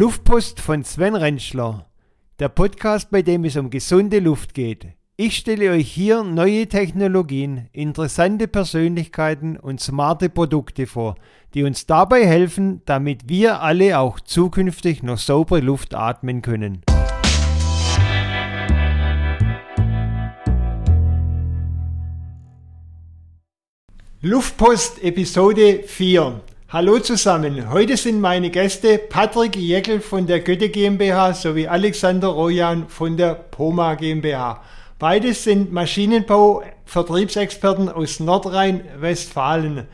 Luftpost von Sven Rentschler, der Podcast, bei dem es um gesunde Luft geht. Ich stelle euch hier neue Technologien, interessante Persönlichkeiten und smarte Produkte vor, die uns dabei helfen, damit wir alle auch zukünftig noch saubere Luft atmen können. Luftpost Episode 4 Hallo zusammen, heute sind meine Gäste Patrick Jeckel von der Goethe GmbH sowie Alexander Rojan von der Poma GmbH. Beides sind Maschinenbau-Vertriebsexperten aus Nordrhein-Westfalen.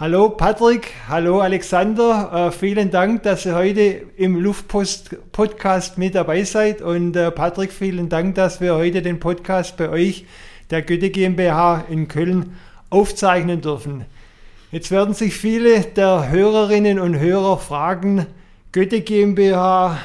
Hallo Patrick, hallo Alexander, äh, vielen Dank, dass ihr heute im Luftpost-Podcast mit dabei seid. Und äh, Patrick, vielen Dank, dass wir heute den Podcast bei euch, der Goethe GmbH in Köln, aufzeichnen dürfen. Jetzt werden sich viele der Hörerinnen und Hörer fragen, Goethe GmbH,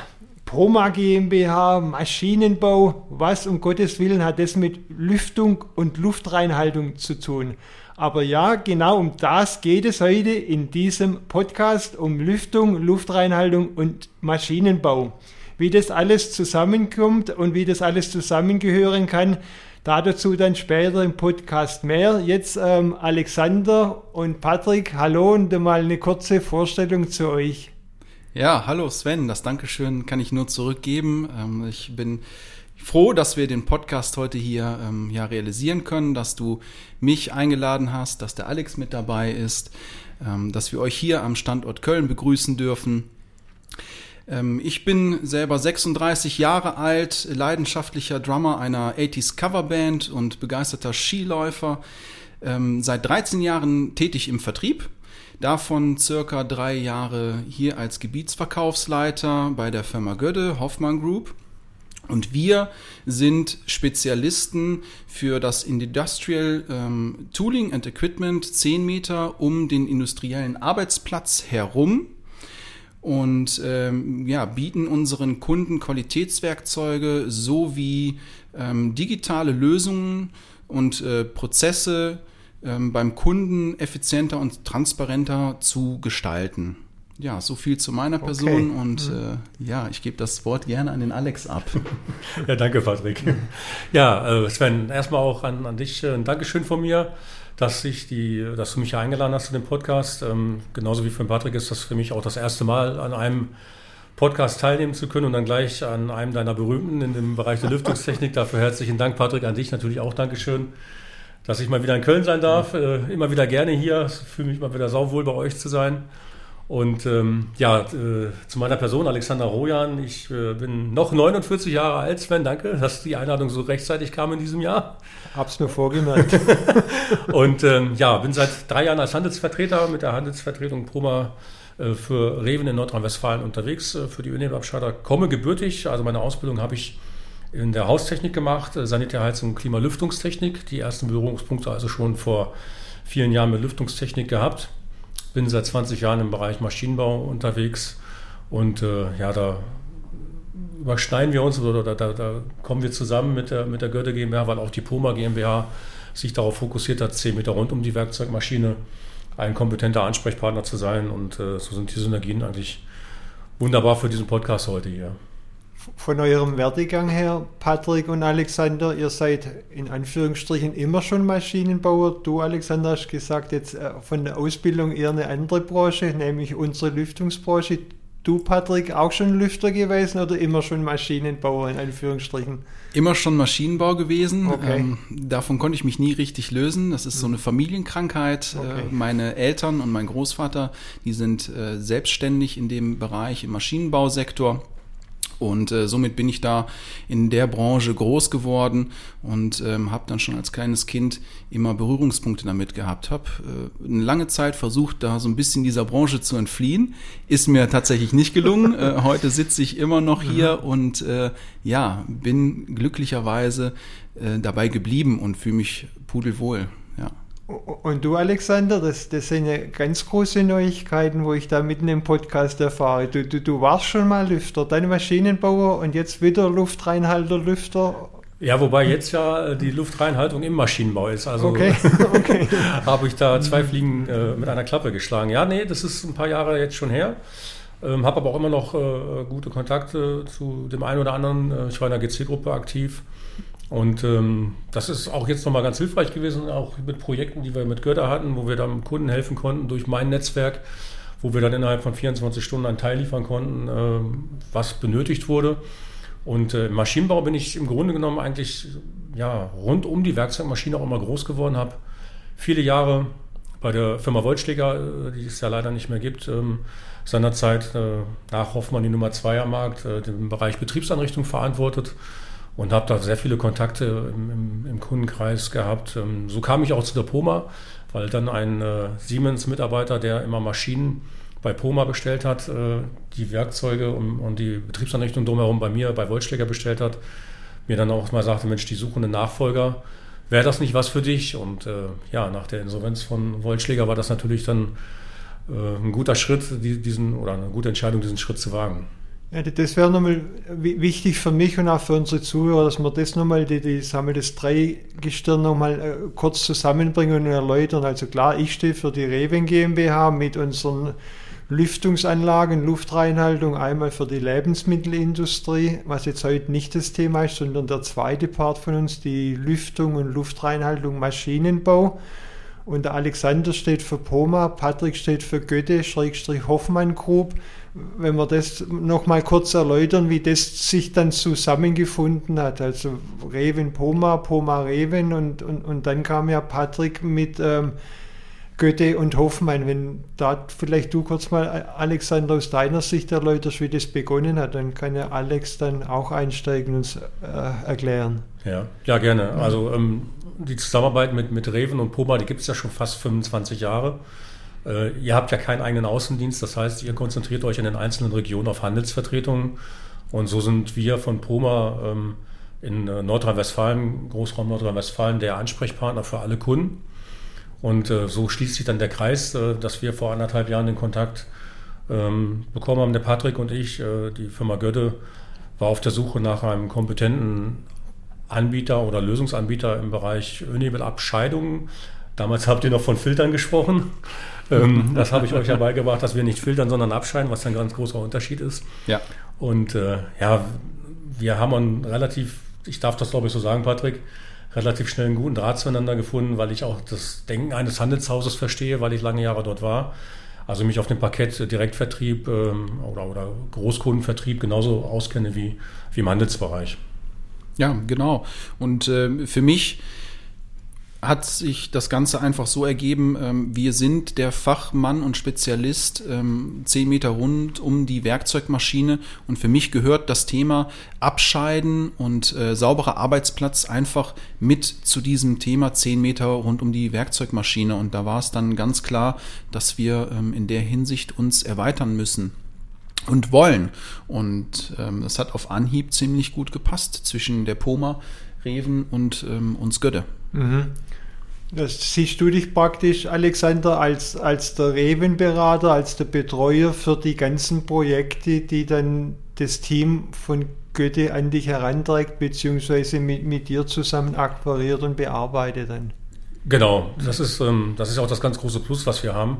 Proma GmbH, Maschinenbau, was um Gottes Willen hat das mit Lüftung und Luftreinhaltung zu tun? Aber ja, genau um das geht es heute in diesem Podcast, um Lüftung, Luftreinhaltung und Maschinenbau. Wie das alles zusammenkommt und wie das alles zusammengehören kann, Dazu dann später im Podcast mehr. Jetzt ähm, Alexander und Patrick, hallo und mal eine kurze Vorstellung zu euch. Ja, hallo Sven, das Dankeschön kann ich nur zurückgeben. Ähm, ich bin froh, dass wir den Podcast heute hier ähm, ja, realisieren können, dass du mich eingeladen hast, dass der Alex mit dabei ist, ähm, dass wir euch hier am Standort Köln begrüßen dürfen. Ähm, ich bin selber 36 Jahre alt, leidenschaftlicher Drummer einer 80s Coverband und begeisterter Skiläufer. Ähm, seit 13 Jahren tätig im Vertrieb. Davon circa drei Jahre hier als Gebietsverkaufsleiter bei der Firma Gödde, Hoffmann Group. Und wir sind Spezialisten für das Industrial ähm, Tooling and Equipment 10 Meter um den industriellen Arbeitsplatz herum und ähm, ja, bieten unseren Kunden Qualitätswerkzeuge sowie ähm, digitale Lösungen und äh, Prozesse ähm, beim Kunden effizienter und transparenter zu gestalten. Ja, so viel zu meiner Person okay. und mhm. äh, ja, ich gebe das Wort gerne an den Alex ab. ja, danke, Patrick. Ja, äh, Sven, erstmal auch an, an dich äh, ein Dankeschön von mir dass, ich die, dass du mich hier eingeladen hast zu dem Podcast. Ähm, genauso wie für Patrick ist das für mich auch das erste Mal an einem Podcast teilnehmen zu können und dann gleich an einem deiner berühmten in dem Bereich der Lüftungstechnik. Dafür herzlichen Dank, Patrick, an dich natürlich auch Dankeschön, dass ich mal wieder in Köln sein darf. Äh, immer wieder gerne hier. Fühle mich mal wieder sauwohl bei euch zu sein. Und ähm, ja, äh, zu meiner Person, Alexander Rojan. Ich äh, bin noch 49 Jahre alt, Sven. Danke, dass die Einladung so rechtzeitig kam in diesem Jahr. Hab's mir vorgemerkt. und ähm, ja, bin seit drei Jahren als Handelsvertreter mit der Handelsvertretung Proma äh, für Reven in Nordrhein-Westfalen unterwegs äh, für die Ölnebenabscheider. Komme gebürtig, also meine Ausbildung habe ich in der Haustechnik gemacht, äh, Sanitärheizung, Klimalüftungstechnik. Die ersten Berührungspunkte also schon vor vielen Jahren mit Lüftungstechnik gehabt bin seit 20 Jahren im Bereich Maschinenbau unterwegs und äh, ja, da überschneiden wir uns oder da, da, da, kommen wir zusammen mit der, mit der Goethe GmbH, weil auch die Poma GmbH sich darauf fokussiert hat, 10 Meter rund um die Werkzeugmaschine ein kompetenter Ansprechpartner zu sein und äh, so sind die Synergien eigentlich wunderbar für diesen Podcast heute hier von eurem Werdegang her, Patrick und Alexander, ihr seid in Anführungsstrichen immer schon Maschinenbauer. Du, Alexander, hast gesagt, jetzt äh, von der Ausbildung eher eine andere Branche, nämlich unsere Lüftungsbranche. Du, Patrick, auch schon Lüfter gewesen oder immer schon Maschinenbauer in Anführungsstrichen? Immer schon Maschinenbau gewesen. Okay. Ähm, davon konnte ich mich nie richtig lösen. Das ist so eine Familienkrankheit. Äh, okay. Äh, meine Eltern und mein Großvater, die sind äh, selbstständig in dem Bereich im Maschinenbausektor. Und äh, somit bin ich da in der Branche groß geworden und ähm, habe dann schon als kleines Kind immer Berührungspunkte damit gehabt. Habe äh, eine lange Zeit versucht, da so ein bisschen dieser Branche zu entfliehen. Ist mir tatsächlich nicht gelungen. äh, heute sitze ich immer noch hier mhm. und äh, ja, bin glücklicherweise äh, dabei geblieben und fühle mich pudelwohl. Und du, Alexander, das, das sind ja ganz große Neuigkeiten, wo ich da mitten im Podcast erfahre. Du, du, du warst schon mal Lüfter, dein Maschinenbauer und jetzt wieder Luftreinhalter, Lüfter. Ja, wobei jetzt ja äh, die Luftreinhaltung im Maschinenbau ist. Also okay. okay. habe ich da zwei Fliegen äh, mit einer Klappe geschlagen. Ja, nee, das ist ein paar Jahre jetzt schon her. Ähm, habe aber auch immer noch äh, gute Kontakte zu dem einen oder anderen. Äh, ich war in der GC-Gruppe aktiv. Und ähm, das ist auch jetzt nochmal ganz hilfreich gewesen, auch mit Projekten, die wir mit Götter hatten, wo wir dann Kunden helfen konnten durch mein Netzwerk, wo wir dann innerhalb von 24 Stunden einen Teil liefern konnten, äh, was benötigt wurde. Und äh, im Maschinenbau bin ich im Grunde genommen eigentlich ja, rund um die Werkzeugmaschine auch immer groß geworden, habe viele Jahre bei der Firma Wollschläger, äh, die es ja leider nicht mehr gibt, ähm, seinerzeit äh, nach Hoffmann die Nummer 2 am Markt, äh, den Bereich Betriebsanrichtung verantwortet und habe da sehr viele Kontakte im, im, im Kundenkreis gehabt. Ähm, so kam ich auch zu der Poma, weil dann ein äh, Siemens-Mitarbeiter, der immer Maschinen bei Poma bestellt hat, äh, die Werkzeuge und, und, die Betriebsanrichtung drumherum bei mir, bei Wollschläger bestellt hat, mir dann auch mal sagte, Mensch, die suchen einen Nachfolger, wäre das nicht was für dich? Und äh, ja, nach der Insolvenz von Wollschläger war das natürlich dann äh, ein guter Schritt, diesen, oder eine gute Entscheidung, diesen Schritt zu wagen. Ja, das wäre nochmal wichtig für mich und auch für unsere Zuhörer, dass wir das nochmal, die, die, sagen wir, Dreigestirn nochmal äh, kurz zusammenbringen und erläutern. Also klar, ich stehe für die Reven GmbH mit unseren Lüftungsanlagen, Luftreinhaltung, einmal für die Lebensmittelindustrie, was jetzt heute nicht das Thema ist, sondern der zweite Part von uns, die Lüftung und Luftreinhaltung Maschinenbau. Und der Alexander steht für Poma, Patrick steht für Goethe, Schrägstrich Hoffmann Group wenn wir das nochmal kurz erläutern, wie das sich dann zusammengefunden hat. Also Reven Poma, Poma Reven und, und, und dann kam ja Patrick mit ähm, Goethe und Hoffmann. Wenn da vielleicht du kurz mal, Alexander, aus deiner Sicht erläuterst, wie das begonnen hat, dann kann ja Alex dann auch einsteigen und uns äh, erklären. Ja, ja, gerne. Also ähm, die Zusammenarbeit mit, mit Reven und Poma, die gibt es ja schon fast 25 Jahre. Äh, ihr habt ja keinen eigenen Außendienst, das heißt, ihr konzentriert euch in den einzelnen Regionen auf Handelsvertretungen. Und so sind wir von Poma ähm, in äh, Nordrhein-Westfalen, Großraum Nordrhein-Westfalen, der Ansprechpartner für alle Kunden. Und äh, so schließt sich dann der Kreis, äh, dass wir vor anderthalb Jahren den Kontakt ähm, bekommen haben, der Patrick und ich. Äh, die Firma Götte war auf der Suche nach einem kompetenten Anbieter oder Lösungsanbieter im Bereich Ölnebelabscheidungen. Damals habt ihr noch von Filtern gesprochen. Ähm, das habe ich euch ja beigebracht, dass wir nicht filtern, sondern abscheiden, was ein ganz großer Unterschied ist. Ja. Und äh, ja, wir haben einen relativ, ich darf das glaube ich so sagen, Patrick, relativ schnell einen guten Draht zueinander gefunden, weil ich auch das Denken eines Handelshauses verstehe, weil ich lange Jahre dort war. Also mich auf dem Parkett Direktvertrieb ähm, oder, oder Großkundenvertrieb genauso auskenne wie, wie im Handelsbereich. Ja, genau. Und äh, für mich hat sich das Ganze einfach so ergeben, ähm, wir sind der Fachmann und Spezialist ähm, zehn Meter rund um die Werkzeugmaschine. Und für mich gehört das Thema Abscheiden und äh, sauberer Arbeitsplatz einfach mit zu diesem Thema zehn Meter rund um die Werkzeugmaschine. Und da war es dann ganz klar, dass wir ähm, in der Hinsicht uns erweitern müssen und wollen. Und ähm, das hat auf Anhieb ziemlich gut gepasst zwischen der Poma, Reven und ähm, uns Götte. Mhm. Das siehst du dich praktisch, Alexander, als, als der Revenberater, als der Betreuer für die ganzen Projekte, die dann das Team von Goethe an dich heranträgt, beziehungsweise mit, mit dir zusammen akquiriert und bearbeitet dann. Genau, das ist, ähm, das ist auch das ganz große Plus, was wir haben.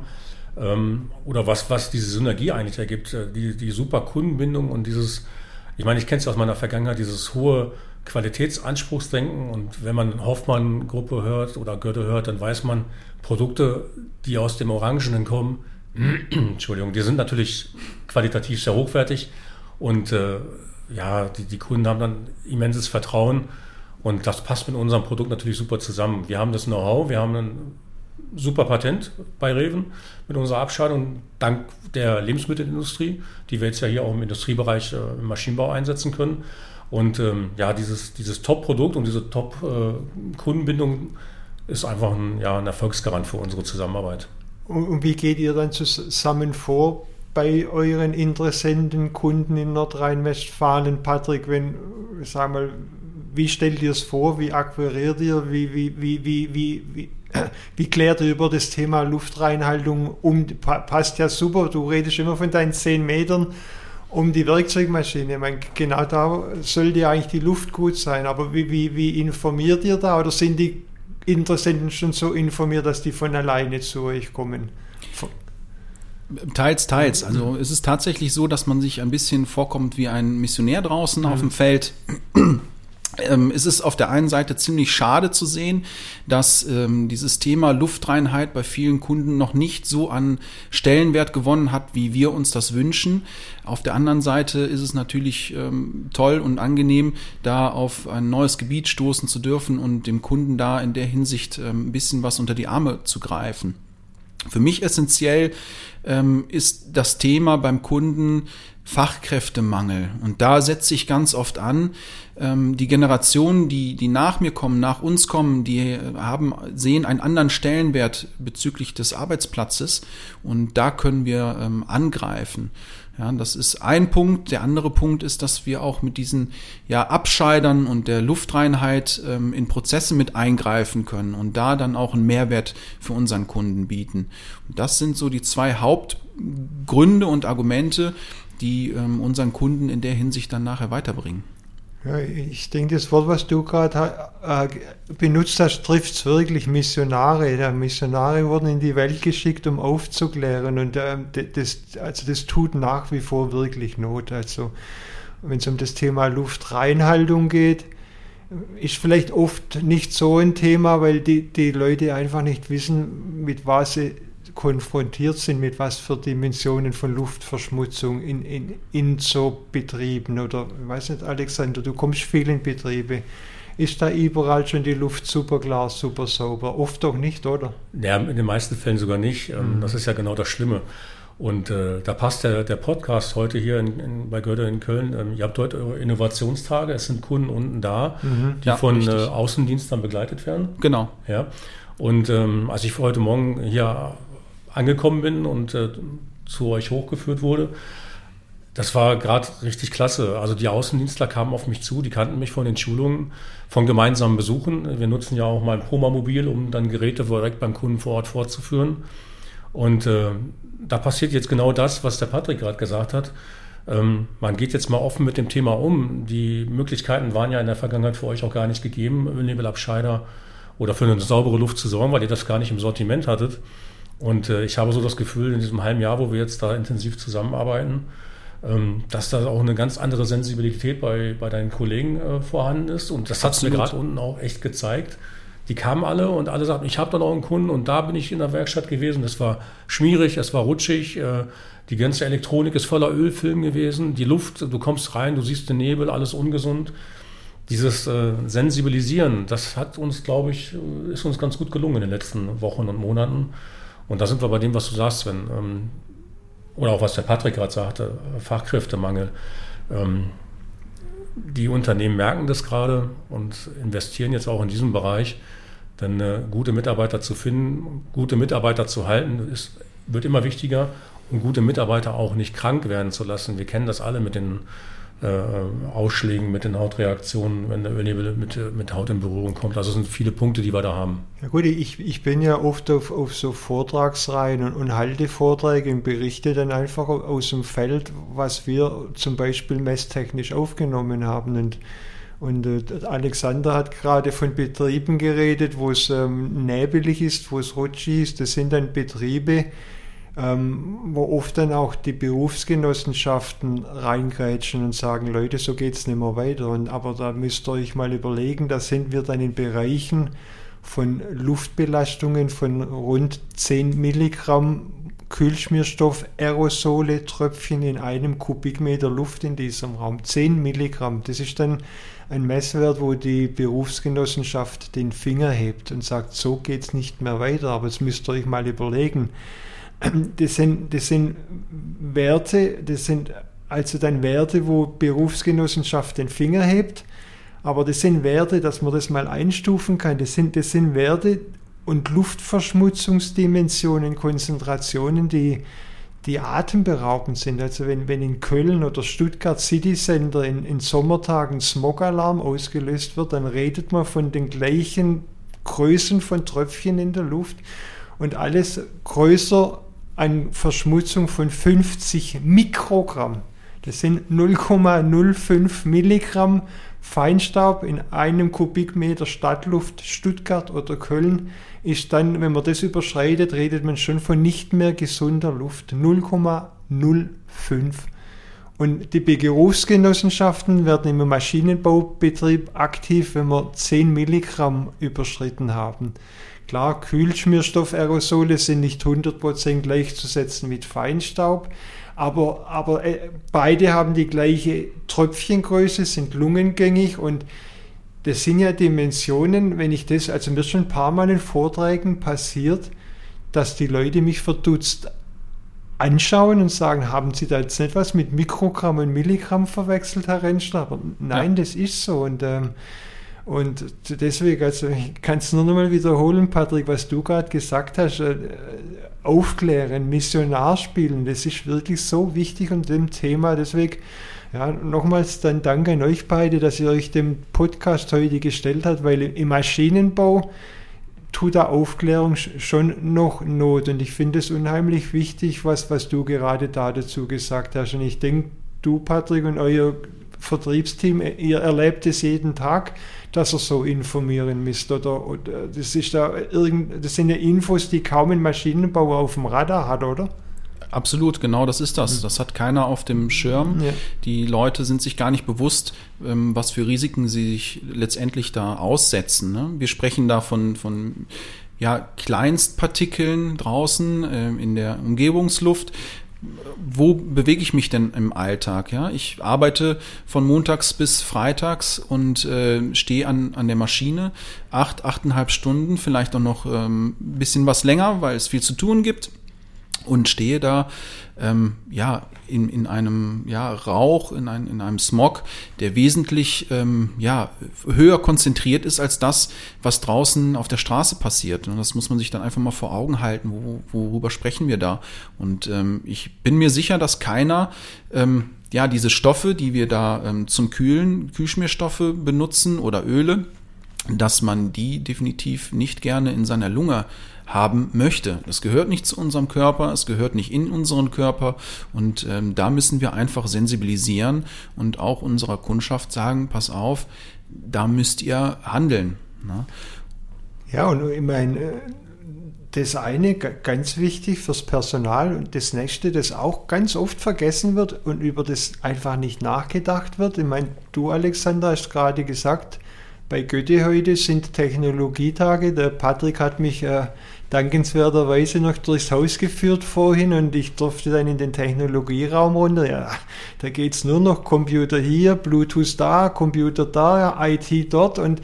Ähm, oder was, was diese Synergie eigentlich ergibt. Äh, die, die super Kundenbindung und dieses, ich meine, ich kenne es aus meiner Vergangenheit, dieses hohe Qualitätsanspruchsdenken. Und wenn man Hoffmann-Gruppe hört oder Goethe hört, dann weiß man, Produkte, die aus dem Orangenen kommen, Entschuldigung, die sind natürlich qualitativ sehr hochwertig. Und äh, ja, die, die Kunden haben dann immenses Vertrauen. Und das passt mit unserem Produkt natürlich super zusammen. Wir haben das Know-how, wir haben ein super Patent bei Reven mit unserer Abscheidung, dank der Lebensmittelindustrie, die wir jetzt ja hier auch im Industriebereich äh, im Maschinenbau einsetzen können. Und ähm, ja, dieses, dieses Top-Produkt und diese Top-Kundenbindung äh, ist einfach ein, ja, ein Erfolgsgarant für unsere Zusammenarbeit. Und, wie geht ihr dann zusammen vor bei euren Interessenten, Kunden in Nordrhein-Westfalen? Patrick, wenn, sag mal, wie stellt ihr es vor? Wie akquiriert ihr? Wie, wie, wie, wie, wie, wie, wie klärt ihr über das Thema Luftreinhaltung um? Passt ja super, du redest immer von deinen 10 Metern um die Werkzeugmaschine. meine, genau da sollte ja eigentlich die Luft gut sein. Aber wie, wie, wie informiert ihr da? Oder sind die Interessenten schon so informiert, dass die von alleine zu euch kommen? Teils, teils. Also es ist tatsächlich so, dass man sich ein bisschen vorkommt wie ein Missionär draußen auf dem Feld. Ähm, es ist auf der einen Seite ziemlich schade zu sehen, dass ähm, dieses Thema Luftreinheit bei vielen Kunden noch nicht so an Stellenwert gewonnen hat, wie wir uns das wünschen. Auf der anderen Seite ist es natürlich ähm, toll und angenehm, da auf ein neues Gebiet stoßen zu dürfen und dem Kunden da in der Hinsicht ähm, ein bisschen was unter die Arme zu greifen. Für mich essentiell ähm, ist das Thema beim Kunden Fachkräftemangel. Und da setze ich ganz oft an, ähm, die Generationen, die, die nach mir kommen, nach uns kommen, die haben, sehen einen anderen Stellenwert bezüglich des Arbeitsplatzes. Und da können wir ähm, angreifen. Ja, das ist ein Punkt. Der andere Punkt ist, dass wir auch mit diesen ja, Abscheidern und der Luftreinheit ähm, in Prozesse mit eingreifen können und da dann auch einen Mehrwert für unseren Kunden bieten. Und das sind so die zwei Hauptgründe und Argumente, die ähm, unseren Kunden in der Hinsicht dann nachher weiterbringen. Ja, ich denke, das Wort, was du gerade äh, benutzt hast, trifft es wirklich Missionare. Ja, Missionare wurden in die Welt geschickt, um aufzuklären. Und äh, das, also das tut nach wie vor wirklich Not. Also wenn es um das Thema Luftreinhaltung geht, ist vielleicht oft nicht so ein Thema, weil die, die Leute einfach nicht wissen, mit was sie konfrontiert sind, mit was für Dimensionen von Luftverschmutzung in, in, in so Betrieben oder, ich weiß nicht, Alexander, du kommst viel in Betriebe. Ist da überall schon die Luft super klar, super sauber? Oft doch nicht, oder? Ja, in den meisten Fällen sogar nicht. Ähm, mhm. Das ist ja genau das Schlimme. Und äh, da passt der, der Podcast heute hier in, in, bei Goethe in Köln. Ähm, ihr habt heute eure Innovationstage. Es sind Kunden unten da, mhm, die ja, von äh, Außendienstern begleitet werden. Genau. Ja. Und ähm, als ich heute Morgen hier angekommen bin und äh, zu euch hochgeführt wurde. Das war gerade richtig klasse. Also die Außendienstler kamen auf mich zu, die kannten mich von den Schulungen, von gemeinsamen Besuchen. Wir nutzen ja auch mal ein Promamobil, um dann Geräte direkt beim Kunden vor Ort fortzuführen. Und äh, da passiert jetzt genau das, was der Patrick gerade gesagt hat. Ähm, man geht jetzt mal offen mit dem Thema um. Die Möglichkeiten waren ja in der Vergangenheit für euch auch gar nicht gegeben, Nebelabscheider oder für eine saubere Luft zu sorgen, weil ihr das gar nicht im Sortiment hattet. Und äh, ich habe so das Gefühl, in diesem halben Jahr, wo wir jetzt da intensiv zusammenarbeiten, ähm, dass da auch eine ganz andere Sensibilität bei, bei deinen Kollegen äh, vorhanden ist. Und das hat es mir gerade unten auch echt gezeigt. Die kamen alle und alle sagten, ich habe da noch einen Kunden und da bin ich in der Werkstatt gewesen. Das war schmierig, es war rutschig. Äh, die ganze Elektronik ist voller Ölfilm gewesen. Die Luft, du kommst rein, du siehst den Nebel, alles ungesund. Dieses äh, Sensibilisieren, das hat uns, glaube ich, äh, ist uns ganz gut gelungen in den letzten Wochen und Monaten. Und da sind wir bei dem, was du sagst, Sven. Ähm, oder auch was der Patrick gerade sagte, Fachkräftemangel. Ähm, die Unternehmen merken das gerade und investieren jetzt auch in diesem Bereich. Denn äh, gute Mitarbeiter zu finden, gute Mitarbeiter zu halten, ist, wird immer wichtiger und gute Mitarbeiter auch nicht krank werden zu lassen. Wir kennen das alle mit den äh, Ausschlägen, mit den Hautreaktionen, wenn der Ölnebel mit, mit Haut in Berührung kommt. Also es sind viele Punkte, die wir da haben. Ja gut, ich, ich bin ja oft auf, auf so Vortragsreihen und, und halte Vorträge und berichte dann einfach aus dem Feld, was wir zum Beispiel messtechnisch aufgenommen haben. Und und äh, Alexander hat gerade von Betrieben geredet, wo es ähm, nebelig ist, wo es rutschig ist. Das sind dann Betriebe, ähm, wo oft dann auch die Berufsgenossenschaften reingrätschen und sagen, Leute, so geht es nicht mehr weiter. Und, aber da müsst ihr euch mal überlegen, da sind wir dann in Bereichen von Luftbelastungen von rund 10 Milligramm Kühlschmierstoff, Aerosole, Tröpfchen in einem Kubikmeter Luft in diesem Raum. 10 Milligramm. Das ist dann ein Messwert, wo die Berufsgenossenschaft den Finger hebt und sagt, so geht es nicht mehr weiter. Aber jetzt müsst ihr euch mal überlegen, das sind, das sind Werte, das sind also dann Werte, wo Berufsgenossenschaft den Finger hebt, aber das sind Werte, dass man das mal einstufen kann, das sind, das sind Werte und Luftverschmutzungsdimensionen, Konzentrationen, die, die atemberaubend sind. Also wenn, wenn in Köln oder Stuttgart City Center in, in Sommertagen Smogalarm ausgelöst wird, dann redet man von den gleichen Größen von Tröpfchen in der Luft. Und alles größer an Verschmutzung von 50 Mikrogramm. Das sind 0,05 Milligramm Feinstaub in einem Kubikmeter Stadtluft Stuttgart oder Köln ist dann, wenn man das überschreitet, redet man schon von nicht mehr gesunder Luft. 0,05. Und die Berufsgenossenschaften werden im Maschinenbaubetrieb aktiv, wenn wir 10 Milligramm überschritten haben. Klar, Kühlschmierstoffaerosole sind nicht 100% gleichzusetzen mit Feinstaub, aber, aber äh, beide haben die gleiche Tröpfchengröße, sind lungengängig und das sind ja Dimensionen, wenn ich das, also mir schon ein paar Mal in Vorträgen passiert, dass die Leute mich verdutzt anschauen und sagen, haben Sie da jetzt nicht was mit Mikrogramm und Milligramm verwechselt, Herr Rentschler? Aber nein, ja. das ist so. Und, ähm, und deswegen, also ich kann es nur noch mal wiederholen, Patrick, was du gerade gesagt hast, äh, aufklären, Missionar spielen, das ist wirklich so wichtig und dem Thema. Deswegen, ja, nochmals dann Dank an euch beide, dass ihr euch dem Podcast heute gestellt habt, weil im Maschinenbau tut da Aufklärung schon noch Not. Und ich finde es unheimlich wichtig, was, was du gerade da dazu gesagt hast. Und ich denke, du, Patrick, und euer Vertriebsteam, ihr erlebt es jeden Tag, dass er so informieren müsst. Oder, oder das, ist da irgend, das sind ja Infos, die kaum ein Maschinenbauer auf dem Radar hat, oder? Absolut, genau das ist das. Mhm. Das hat keiner auf dem Schirm. Ja. Die Leute sind sich gar nicht bewusst, ähm, was für Risiken sie sich letztendlich da aussetzen. Ne? Wir sprechen da von, von ja, Kleinstpartikeln draußen äh, in der Umgebungsluft wo bewege ich mich denn im Alltag? Ja, ich arbeite von montags bis freitags und äh, stehe an, an der Maschine acht, achteinhalb Stunden, vielleicht auch noch ähm, bisschen was länger, weil es viel zu tun gibt und stehe da ähm, ja in, in einem ja, Rauch, in, ein, in einem Smog, der wesentlich ähm, ja, höher konzentriert ist als das, was draußen auf der Straße passiert. Und das muss man sich dann einfach mal vor Augen halten, wo, worüber sprechen wir da. Und ähm, ich bin mir sicher, dass keiner ähm, ja diese Stoffe, die wir da ähm, zum Kühlen, Kühlschmierstoffe benutzen oder Öle, dass man die definitiv nicht gerne in seiner Lunge haben möchte. Es gehört nicht zu unserem Körper, es gehört nicht in unseren Körper und ähm, da müssen wir einfach sensibilisieren und auch unserer Kundschaft sagen, pass auf, da müsst ihr handeln. Ne? Ja, und ich meine, äh, das eine ganz wichtig fürs Personal und das nächste, das auch ganz oft vergessen wird und über das einfach nicht nachgedacht wird. Ich meine, du Alexander hast gerade gesagt, bei Goethe heute sind Technologietage. Der Patrick hat mich äh, dankenswerterweise noch durchs Haus geführt vorhin und ich durfte dann in den Technologieraum runter. Ja, da geht es nur noch Computer hier, Bluetooth da, Computer da, IT dort und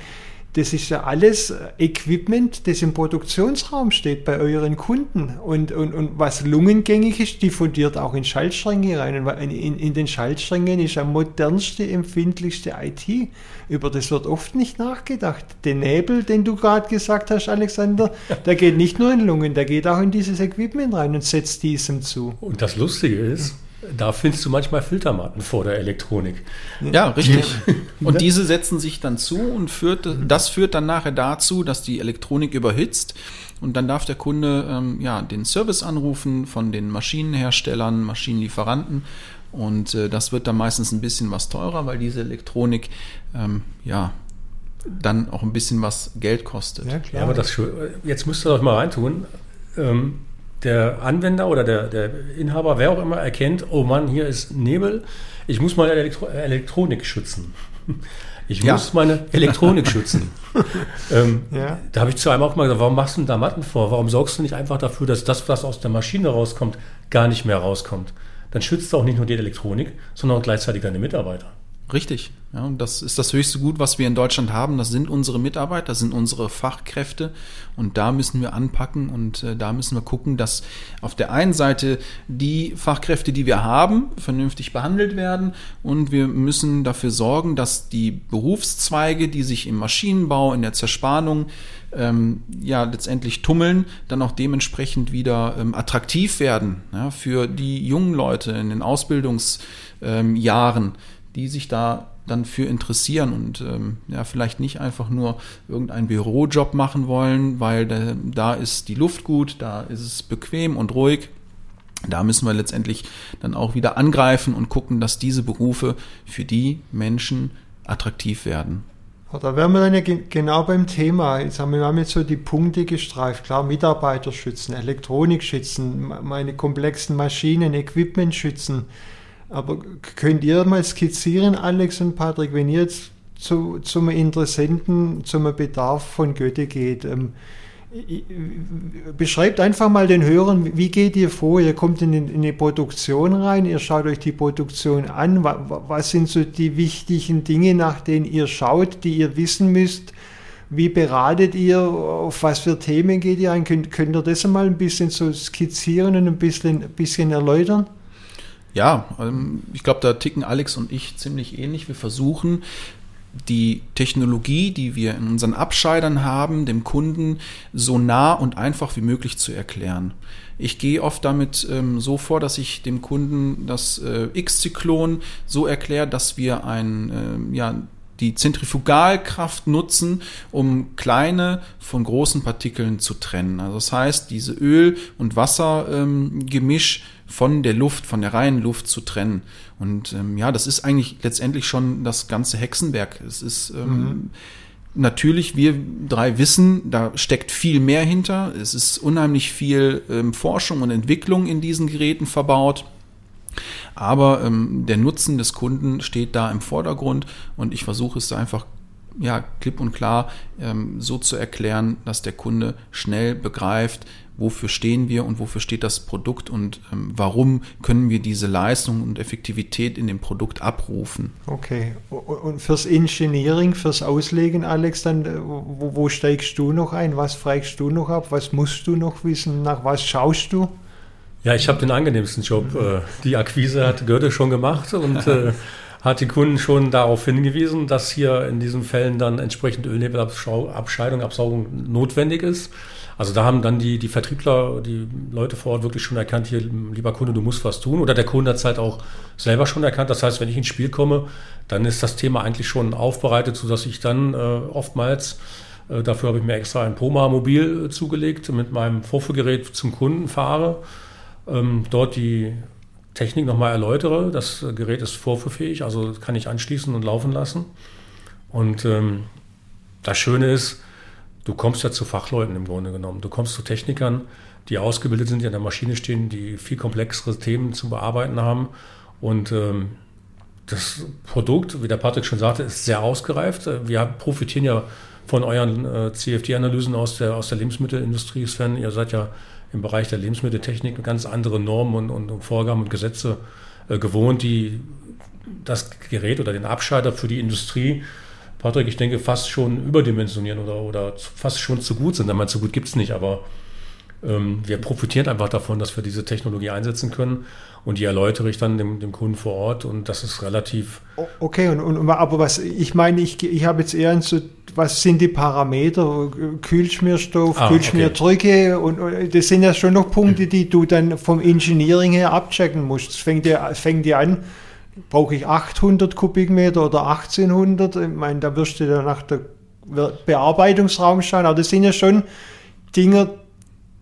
das ist ja alles Equipment, das im Produktionsraum steht bei euren Kunden. Und, und, und was lungengängig ist, diffundiert auch in Schaltstränge rein. Und in, in den Schaltsträngen ist am modernste, empfindlichste IT. Über das wird oft nicht nachgedacht. Der Nebel, den du gerade gesagt hast, Alexander, der geht nicht nur in Lungen, der geht auch in dieses Equipment rein und setzt diesem zu. Und das Lustige ist, da findest du manchmal Filtermatten vor der Elektronik. Ja, richtig. Und diese setzen sich dann zu und führt, das führt dann nachher dazu, dass die Elektronik überhitzt. Und dann darf der Kunde ähm, ja, den Service anrufen von den Maschinenherstellern, Maschinenlieferanten. Und äh, das wird dann meistens ein bisschen was teurer, weil diese Elektronik ähm, ja dann auch ein bisschen was Geld kostet. Ja, klar. Ja, aber das, jetzt müsst ihr doch mal reintun. Ähm, der Anwender oder der, der Inhaber, wer auch immer, erkennt, oh Mann, hier ist Nebel, ich muss meine Elektro Elektronik schützen. Ich ja. muss meine Elektronik schützen. ähm, ja. Da habe ich zu einem auch mal gesagt, warum machst du denn da Matten vor? Warum sorgst du nicht einfach dafür, dass das, was aus der Maschine rauskommt, gar nicht mehr rauskommt? Dann schützt du auch nicht nur die Elektronik, sondern auch gleichzeitig deine Mitarbeiter. Richtig. Ja, das ist das höchste Gut, was wir in Deutschland haben. Das sind unsere Mitarbeiter, das sind unsere Fachkräfte. Und da müssen wir anpacken und äh, da müssen wir gucken, dass auf der einen Seite die Fachkräfte, die wir haben, vernünftig behandelt werden. Und wir müssen dafür sorgen, dass die Berufszweige, die sich im Maschinenbau, in der Zerspannung, ähm, ja letztendlich tummeln, dann auch dementsprechend wieder ähm, attraktiv werden ja, für die jungen Leute in den Ausbildungsjahren. Ähm, die sich da dann für interessieren und ähm, ja, vielleicht nicht einfach nur irgendeinen Bürojob machen wollen, weil da, da ist die Luft gut, da ist es bequem und ruhig, Da müssen wir letztendlich dann auch wieder angreifen und gucken, dass diese Berufe für die Menschen attraktiv werden. Da wären wir dann ja genau beim Thema. Jetzt haben wir, haben jetzt so die Punkte gestreift. Klar, Mitarbeiter schützen, Elektronik schützen, meine komplexen Maschinen, Equipment schützen. Aber könnt ihr mal skizzieren, Alex und Patrick, wenn ihr jetzt zu, zum Interessenten, zum Bedarf von Goethe geht, ähm, beschreibt einfach mal den Hörern, wie geht ihr vor? Ihr kommt in, in eine Produktion rein, ihr schaut euch die Produktion an. Was sind so die wichtigen Dinge, nach denen ihr schaut, die ihr wissen müsst? Wie beratet ihr? Auf was für Themen geht ihr ein? Könnt, könnt ihr das mal ein bisschen so skizzieren und ein bisschen, ein bisschen erläutern? Ja, ähm, ich glaube, da ticken Alex und ich ziemlich ähnlich. Wir versuchen die Technologie, die wir in unseren Abscheidern haben, dem Kunden so nah und einfach wie möglich zu erklären. Ich gehe oft damit ähm, so vor, dass ich dem Kunden das äh, X-Zyklon so erkläre, dass wir ein, äh, ja, die Zentrifugalkraft nutzen, um kleine von großen Partikeln zu trennen. Also das heißt, diese Öl- und Wassergemisch ähm, von der Luft, von der reinen Luft zu trennen. Und ähm, ja, das ist eigentlich letztendlich schon das ganze Hexenwerk. Es ist ähm, mhm. natürlich, wir drei wissen, da steckt viel mehr hinter. Es ist unheimlich viel ähm, Forschung und Entwicklung in diesen Geräten verbaut. Aber ähm, der Nutzen des Kunden steht da im Vordergrund und ich versuche es einfach ja, klipp und klar ähm, so zu erklären, dass der Kunde schnell begreift, wofür stehen wir und wofür steht das Produkt und ähm, warum können wir diese Leistung und Effektivität in dem Produkt abrufen. Okay. Und fürs Engineering, fürs Auslegen, Alex, dann äh, wo, wo steigst du noch ein? Was fragst du noch ab? Was musst du noch wissen? Nach was schaust du? Ja, ich habe den angenehmsten Job. Äh, die Akquise hat Goethe schon gemacht und äh, hat die Kunden schon darauf hingewiesen, dass hier in diesen Fällen dann entsprechend Ölnebelabscheidung, Absaugung notwendig ist. Also da haben dann die, die Vertriebler, die Leute vor Ort wirklich schon erkannt, hier, lieber Kunde, du musst was tun. Oder der Kunde hat es halt auch selber schon erkannt. Das heißt, wenn ich ins Spiel komme, dann ist das Thema eigentlich schon aufbereitet, sodass ich dann äh, oftmals, äh, dafür habe ich mir extra ein Poma Mobil äh, zugelegt, mit meinem Vorführgerät zum Kunden fahre, ähm, dort die Technik nochmal erläutere. Das Gerät ist vorführfähig, also kann ich anschließen und laufen lassen. Und ähm, das Schöne ist, du kommst ja zu Fachleuten im Grunde genommen. Du kommst zu Technikern, die ausgebildet sind, die an der Maschine stehen, die viel komplexere Themen zu bearbeiten haben. Und ähm, das Produkt, wie der Patrick schon sagte, ist sehr ausgereift. Wir profitieren ja von euren äh, CFD-Analysen aus der, aus der Lebensmittelindustrie, Sven. Ihr seid ja im Bereich der Lebensmitteltechnik ganz andere Normen und, und Vorgaben und Gesetze äh, gewohnt, die das Gerät oder den Abscheider für die Industrie Patrick, ich denke, fast schon überdimensionieren oder, oder fast schon zu gut sind. Einmal zu gut gibt es nicht, aber ähm, wir profitieren einfach davon, dass wir diese Technologie einsetzen können und die erläutere ich dann dem, dem Kunden vor Ort und das ist relativ. Okay, und, und aber was ich meine, ich, ich habe jetzt eher so, was sind die Parameter? Kühlschmierstoff, ah, Kühlschmierdrücke okay. und, und das sind ja schon noch Punkte, die du dann vom Engineering her abchecken musst. Es fängt ja, fängt ja an brauche ich 800 Kubikmeter oder 1800? Ich meine, da wirst du dann nach der Bearbeitungsraum schauen, aber das sind ja schon Dinge,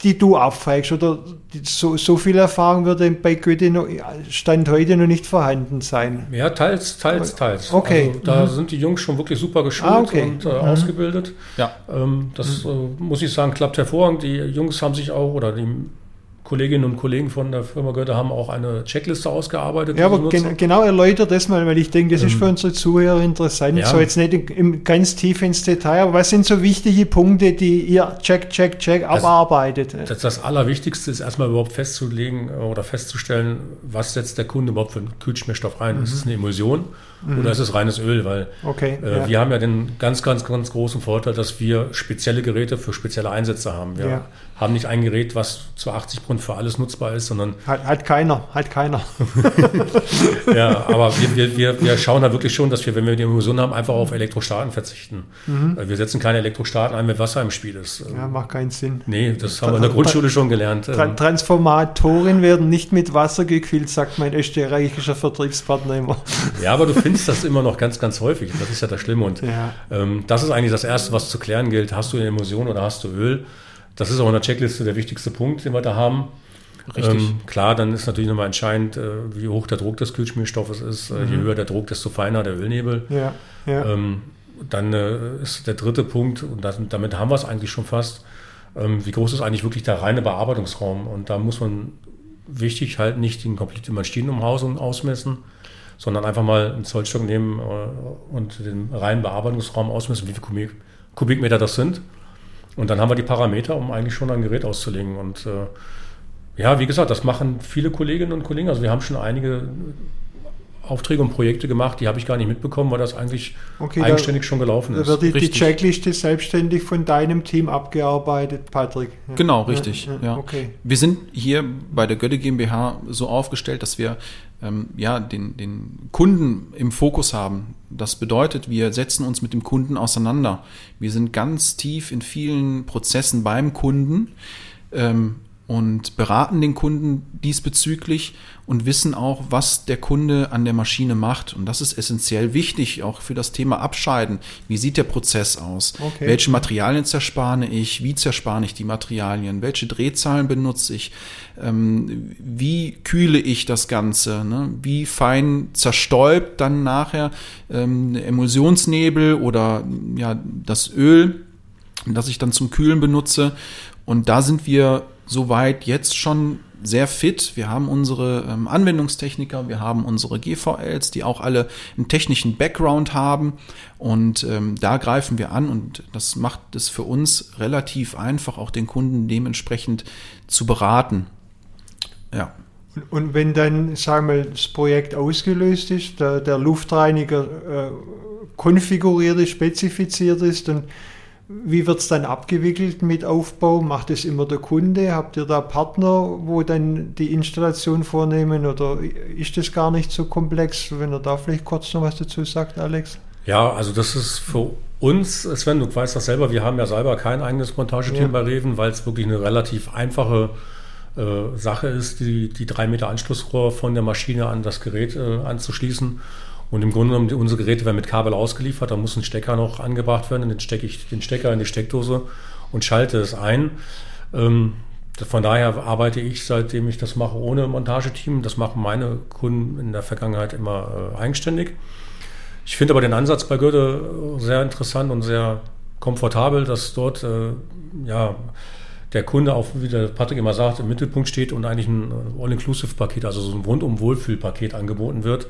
die du abfragst oder so, so viel Erfahrung wird bei Goethe noch, Stand heute noch nicht vorhanden sein. Ja, teils, teils, teils. Okay. Also, da mhm. sind die Jungs schon wirklich super geschult ah, okay. und äh, mhm. ausgebildet. Ja. Ähm, das mhm. äh, muss ich sagen, klappt hervorragend. Die Jungs haben sich auch, oder die Kolleginnen und Kollegen von der Firma Goethe haben auch eine Checkliste ausgearbeitet. Ja, aber gen genau erläutert das mal, weil ich denke, das ähm, ist für unsere Zuhörer interessant. Ja. So jetzt nicht im, ganz tief ins Detail, aber was sind so wichtige Punkte, die ihr check, check, check das, abarbeitet? Das, das Allerwichtigste ist erstmal überhaupt festzulegen oder festzustellen, was setzt der Kunde überhaupt für einen Kühlschmierstoff ein. Mhm. Ist es eine Emulsion? Mhm. Oder ist es reines Öl? Weil okay, äh, ja. wir haben ja den ganz, ganz, ganz großen Vorteil, dass wir spezielle Geräte für spezielle Einsätze haben. Wir ja. haben nicht ein Gerät, was zu 80 Prozent für alles nutzbar ist, sondern. Hat, hat keiner, hat keiner. ja, aber wir, wir, wir schauen da wirklich schon, dass wir, wenn wir die Emulsion haben, einfach auf Elektrostaten verzichten. Mhm. Wir setzen keine Elektrostaten ein, wenn Wasser im Spiel ist. Ja, macht keinen Sinn. Nee, das haben wir in der Grundschule schon gelernt. Ähm. Transformatoren werden nicht mit Wasser gekühlt, sagt mein österreichischer Vertriebspartner immer. Ja, aber du findest das immer noch ganz, ganz häufig. Das ist ja das Schlimme. Und ja. ähm, das ist eigentlich das Erste, was zu klären gilt. Hast du eine Emulsion oder hast du Öl? Das ist auch in der Checkliste der wichtigste Punkt, den wir da haben. Richtig. Ähm, klar, dann ist natürlich nochmal entscheidend, äh, wie hoch der Druck des Kühlschmierstoffes ist. Äh, mhm. Je höher der Druck, desto feiner der Ölnebel. Ja, ja. Ähm, dann äh, ist der dritte Punkt, und das, damit haben wir es eigentlich schon fast, ähm, wie groß ist eigentlich wirklich der reine Bearbeitungsraum? Und da muss man wichtig halt nicht den kompletten Maschinenumhausung ausmessen, sondern einfach mal einen Zollstock nehmen äh, und den reinen Bearbeitungsraum ausmessen, wie viele Kubikmeter das sind. Und dann haben wir die Parameter, um eigentlich schon ein Gerät auszulegen. Und äh, ja, wie gesagt, das machen viele Kolleginnen und Kollegen. Also wir haben schon einige Aufträge und Projekte gemacht, die habe ich gar nicht mitbekommen, weil das eigentlich okay, eigenständig da, schon gelaufen ist. Da wird die, die, Checkliste selbstständig von deinem Team abgearbeitet, Patrick. Ja. Genau, richtig. Ja, ja. Okay. Wir sind hier bei der Götte GmbH so aufgestellt, dass wir ähm, ja, den, den Kunden im Fokus haben. Das bedeutet, wir setzen uns mit dem Kunden auseinander. Wir sind ganz tief in vielen Prozessen beim Kunden. Ähm, und beraten den Kunden diesbezüglich und wissen auch, was der Kunde an der Maschine macht. Und das ist essentiell wichtig, auch für das Thema Abscheiden. Wie sieht der Prozess aus? Okay. Welche Materialien zerspare ich? Wie zerspare ich die Materialien? Welche Drehzahlen benutze ich? Ähm, wie kühle ich das Ganze? Ne? Wie fein zerstäubt dann nachher ähm, Emulsionsnebel oder ja, das Öl, das ich dann zum Kühlen benutze? Und da sind wir soweit jetzt schon sehr fit. Wir haben unsere ähm, Anwendungstechniker, wir haben unsere GVLs, die auch alle einen technischen Background haben. Und ähm, da greifen wir an und das macht es für uns relativ einfach, auch den Kunden dementsprechend zu beraten. Ja. Und wenn dann, sagen wir, das Projekt ausgelöst ist, der, der Luftreiniger äh, konfiguriert ist, spezifiziert ist, dann wie wird es dann abgewickelt mit Aufbau? Macht es immer der Kunde? Habt ihr da Partner, wo dann die Installation vornehmen oder ist das gar nicht so komplex? Wenn er da vielleicht kurz noch was dazu sagt, Alex. Ja, also das ist für uns, Sven, du weißt das selber, wir haben ja selber kein eigenes Montageteam ja. bei Reven, weil es wirklich eine relativ einfache äh, Sache ist, die, die drei Meter Anschlussrohr von der Maschine an das Gerät äh, anzuschließen. Und im Grunde genommen, unsere Geräte werden mit Kabel ausgeliefert, da muss ein Stecker noch angebracht werden, dann stecke ich den Stecker in die Steckdose und schalte es ein. Ähm, von daher arbeite ich, seitdem ich das mache, ohne Montageteam. Das machen meine Kunden in der Vergangenheit immer äh, eigenständig. Ich finde aber den Ansatz bei Goethe sehr interessant und sehr komfortabel, dass dort äh, ja, der Kunde auch, wie der Patrick immer sagt, im Mittelpunkt steht und eigentlich ein All-Inclusive-Paket, also so ein Rundum-Wohlfühl-Paket angeboten wird.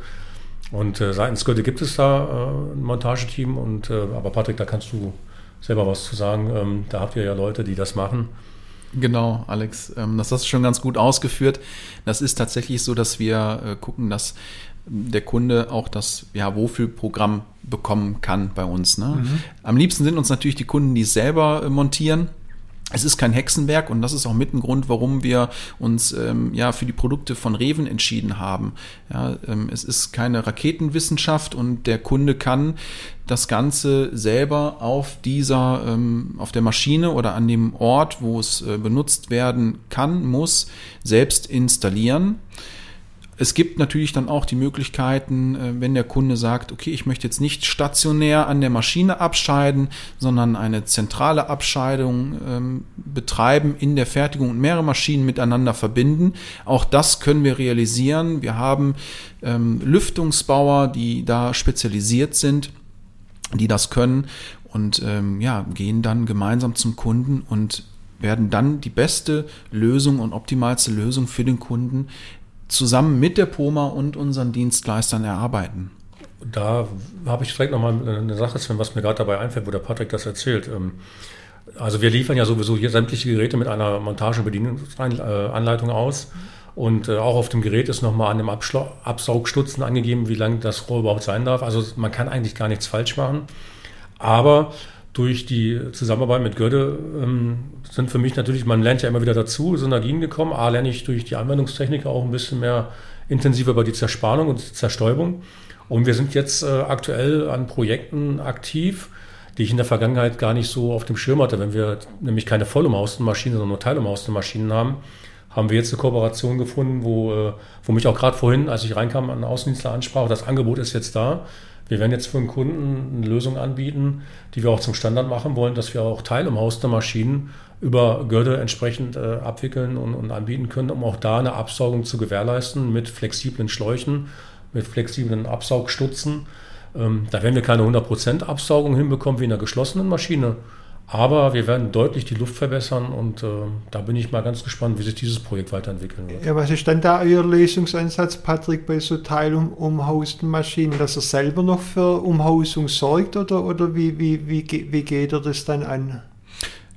Und äh, seitens Goethe gibt es da äh, ein Montageteam. Und, äh, aber Patrick, da kannst du selber was zu sagen. Ähm, da habt ihr ja Leute, die das machen. Genau, Alex, ähm, das hast du schon ganz gut ausgeführt. Das ist tatsächlich so, dass wir äh, gucken, dass der Kunde auch das ja, Wohlfühlprogramm bekommen kann bei uns. Ne? Mhm. Am liebsten sind uns natürlich die Kunden, die selber äh, montieren. Es ist kein Hexenwerk und das ist auch mit ein Grund, warum wir uns ähm, ja für die Produkte von Reven entschieden haben. Ja, ähm, es ist keine Raketenwissenschaft und der Kunde kann das Ganze selber auf dieser, ähm, auf der Maschine oder an dem Ort, wo es äh, benutzt werden kann, muss, selbst installieren. Es gibt natürlich dann auch die Möglichkeiten, äh, wenn der Kunde sagt, okay, ich möchte jetzt nicht stationär an der Maschine abscheiden, sondern eine zentrale Abscheidung ähm, betreiben in der Fertigung und mehrere Maschinen miteinander verbinden. Auch das können wir realisieren. Wir haben ähm, Lüftungsbauer, die da spezialisiert sind, die das können und ähm, ja, gehen dann gemeinsam zum Kunden und werden dann die beste Lösung und optimalste Lösung für den Kunden zusammen mit der POMA und unseren Dienstleistern erarbeiten. Da habe ich direkt nochmal eine Sache, was mir gerade dabei einfällt, wo der Patrick das erzählt. Ähm, also wir liefern ja sowieso hier sämtliche Geräte mit einer Montage- und Bedienungsanleitung aus. Und äh, auch auf dem Gerät ist nochmal an dem Abschla Absaugstutzen angegeben, wie lang das Rohr überhaupt sein darf. Also man kann eigentlich gar nichts falsch machen. Aber durch die Zusammenarbeit mit Goethe ähm, sind für mich natürlich, man lernt ja immer wieder dazu, Synergien gekommen. A, lerne ich durch die Anwendungstechnik auch ein bisschen mehr intensiver über die Zerspannung und Zerstäubung. Und wir sind jetzt äh, aktuell an Projekten aktiv, die ich in der Vergangenheit gar nicht so auf dem Schirm hatte. Wenn wir nämlich keine vollumhausten Maschinen, sondern nur teilumhausten Maschinen haben, haben wir jetzt eine Kooperation gefunden, wo, äh, wo mich auch gerade vorhin, als ich reinkam, ein Außendienstler ansprach, das Angebot ist jetzt da. Wir werden jetzt für einen Kunden eine Lösung anbieten, die wir auch zum Standard machen wollen, dass wir auch teilumhauste Maschinen über Görde entsprechend äh, abwickeln und, und, anbieten können, um auch da eine Absaugung zu gewährleisten mit flexiblen Schläuchen, mit flexiblen Absaugstutzen. Ähm, da werden wir keine 100% Absaugung hinbekommen wie in einer geschlossenen Maschine. Aber wir werden deutlich die Luft verbessern und äh, da bin ich mal ganz gespannt, wie sich dieses Projekt weiterentwickeln wird. Ja, was ist dann da Ihr Lösungsansatz, Patrick, bei so teilumhausten Maschinen, dass er selber noch für Umhausung sorgt oder, oder wie, wie, wie, wie geht er das dann an?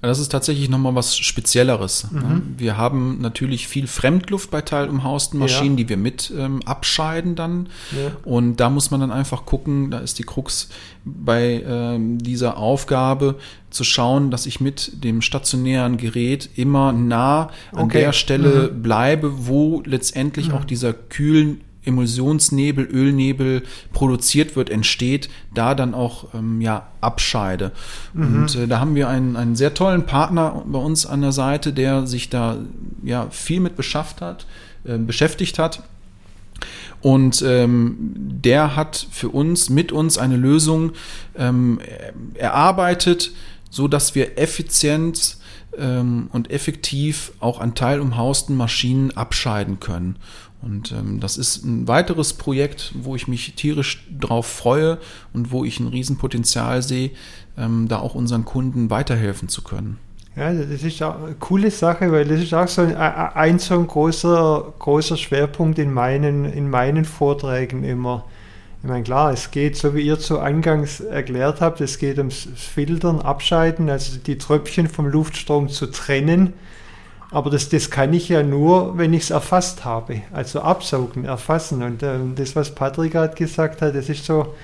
Das ist tatsächlich nochmal was Spezielleres. Mhm. Wir haben natürlich viel Fremdluft bei teilumhausten Maschinen, ja. die wir mit ähm, abscheiden dann. Ja. Und da muss man dann einfach gucken, da ist die Krux bei ähm, dieser Aufgabe zu schauen, dass ich mit dem stationären Gerät immer nah an okay. der Stelle mhm. bleibe, wo letztendlich mhm. auch dieser kühlen Emulsionsnebel, Ölnebel produziert wird, entsteht, da dann auch ähm, ja, abscheide. Mhm. Und äh, da haben wir einen, einen sehr tollen Partner bei uns an der Seite, der sich da ja viel mit beschafft hat, äh, beschäftigt hat. Und ähm, der hat für uns, mit uns eine Lösung ähm, erarbeitet, so dass wir effizient ähm, und effektiv auch an teilumhausten Maschinen abscheiden können. Und ähm, das ist ein weiteres Projekt, wo ich mich tierisch drauf freue und wo ich ein Riesenpotenzial sehe, ähm, da auch unseren Kunden weiterhelfen zu können. Ja, das ist auch eine coole Sache, weil das ist auch so ein, ein so ein großer, großer Schwerpunkt in meinen, in meinen Vorträgen immer. Ich meine, klar, es geht, so wie ihr zu Angangs erklärt habt, es geht ums Filtern, Abscheiden, also die Tröpfchen vom Luftstrom zu trennen aber das, das kann ich ja nur, wenn ich es erfasst habe. Also absaugen, erfassen. Und äh, das, was Patrick gerade gesagt hat, das ist so,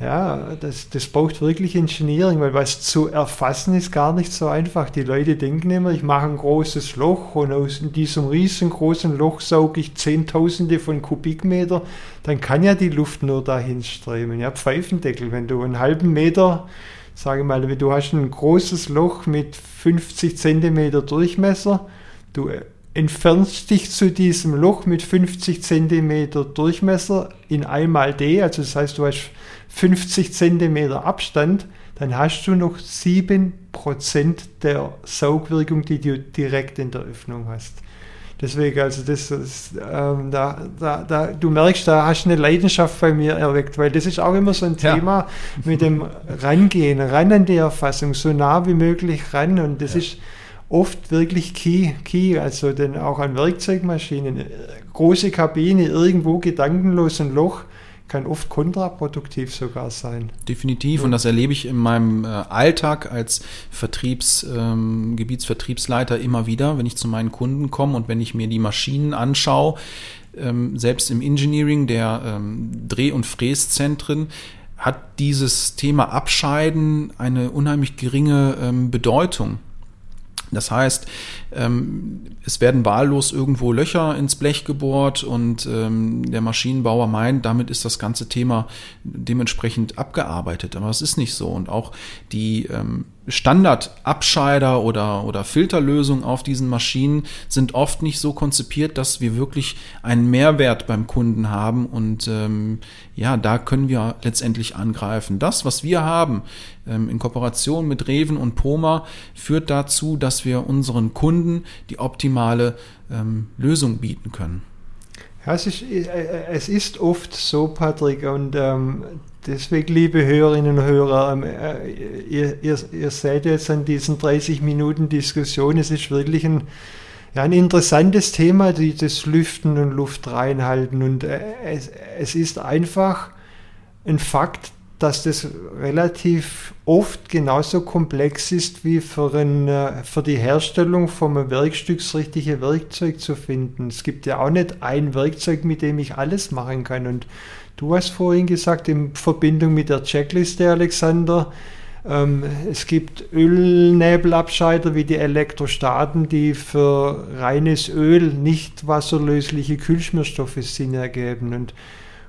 ja, das, das braucht wirklich Engineering, weil was zu erfassen ist gar nicht so einfach. Die Leute denken immer, ich mache ein großes Loch und aus diesem riesengroßen Loch sauge ich Zehntausende von Kubikmeter, dann kann ja die Luft nur dahin strömen. Ja, Pfeifendeckel, wenn du einen halben Meter sage mal, du hast ein großes Loch mit 50 cm Durchmesser, du entfernst dich zu diesem Loch mit 50 cm Durchmesser in einmal D, also das heißt, du hast 50 cm Abstand, dann hast du noch 7% der Saugwirkung, die du direkt in der Öffnung hast. Deswegen, also das, das ähm, da, da, da, du merkst, da hast du eine Leidenschaft bei mir erweckt, weil das ist auch immer so ein ja. Thema mit dem Rangehen, ran an die Erfassung, so nah wie möglich ran und das ja. ist oft wirklich key, key, also denn auch an Werkzeugmaschinen, große Kabine, irgendwo gedankenlos ein Loch, kann oft kontraproduktiv sogar sein. Definitiv, und das erlebe ich in meinem äh, Alltag als Vertriebs, ähm, Gebietsvertriebsleiter immer wieder, wenn ich zu meinen Kunden komme und wenn ich mir die Maschinen anschaue, ähm, selbst im Engineering der ähm, Dreh- und Fräszentren, hat dieses Thema Abscheiden eine unheimlich geringe ähm, Bedeutung. Das heißt, ähm, es werden wahllos irgendwo Löcher ins Blech gebohrt und ähm, der Maschinenbauer meint, damit ist das ganze Thema dementsprechend abgearbeitet. Aber es ist nicht so. Und auch die ähm, Standardabscheider oder, oder Filterlösungen auf diesen Maschinen sind oft nicht so konzipiert, dass wir wirklich einen Mehrwert beim Kunden haben. Und ähm, ja, da können wir letztendlich angreifen. Das, was wir haben ähm, in Kooperation mit Reven und Poma, führt dazu, dass wir unseren Kunden die optimale ähm, Lösung bieten können. Es ist, äh, es ist oft so, Patrick, und ähm, deswegen, liebe Hörerinnen und Hörer, ähm, äh, ihr, ihr, ihr, seht jetzt an diesen 30 Minuten Diskussion, es ist wirklich ein, ja, ein interessantes Thema, die, das Lüften und Luft reinhalten. Und äh, es, es ist einfach ein Fakt, dass das relativ oft genauso komplex ist, wie für, ein, äh, für die Herstellung vom Werkstück das richtige Werkzeug zu finden. Es gibt ja auch nicht ein Werkzeug, mit dem ich alles machen kann. Und du hast vorhin gesagt, in Verbindung mit der Checkliste, Alexander, ähm, es gibt Ölnebelabscheider wie die Elektrostaten, die für reines Öl nicht wasserlösliche Kühlschmierstoffe Sinn ergeben. Und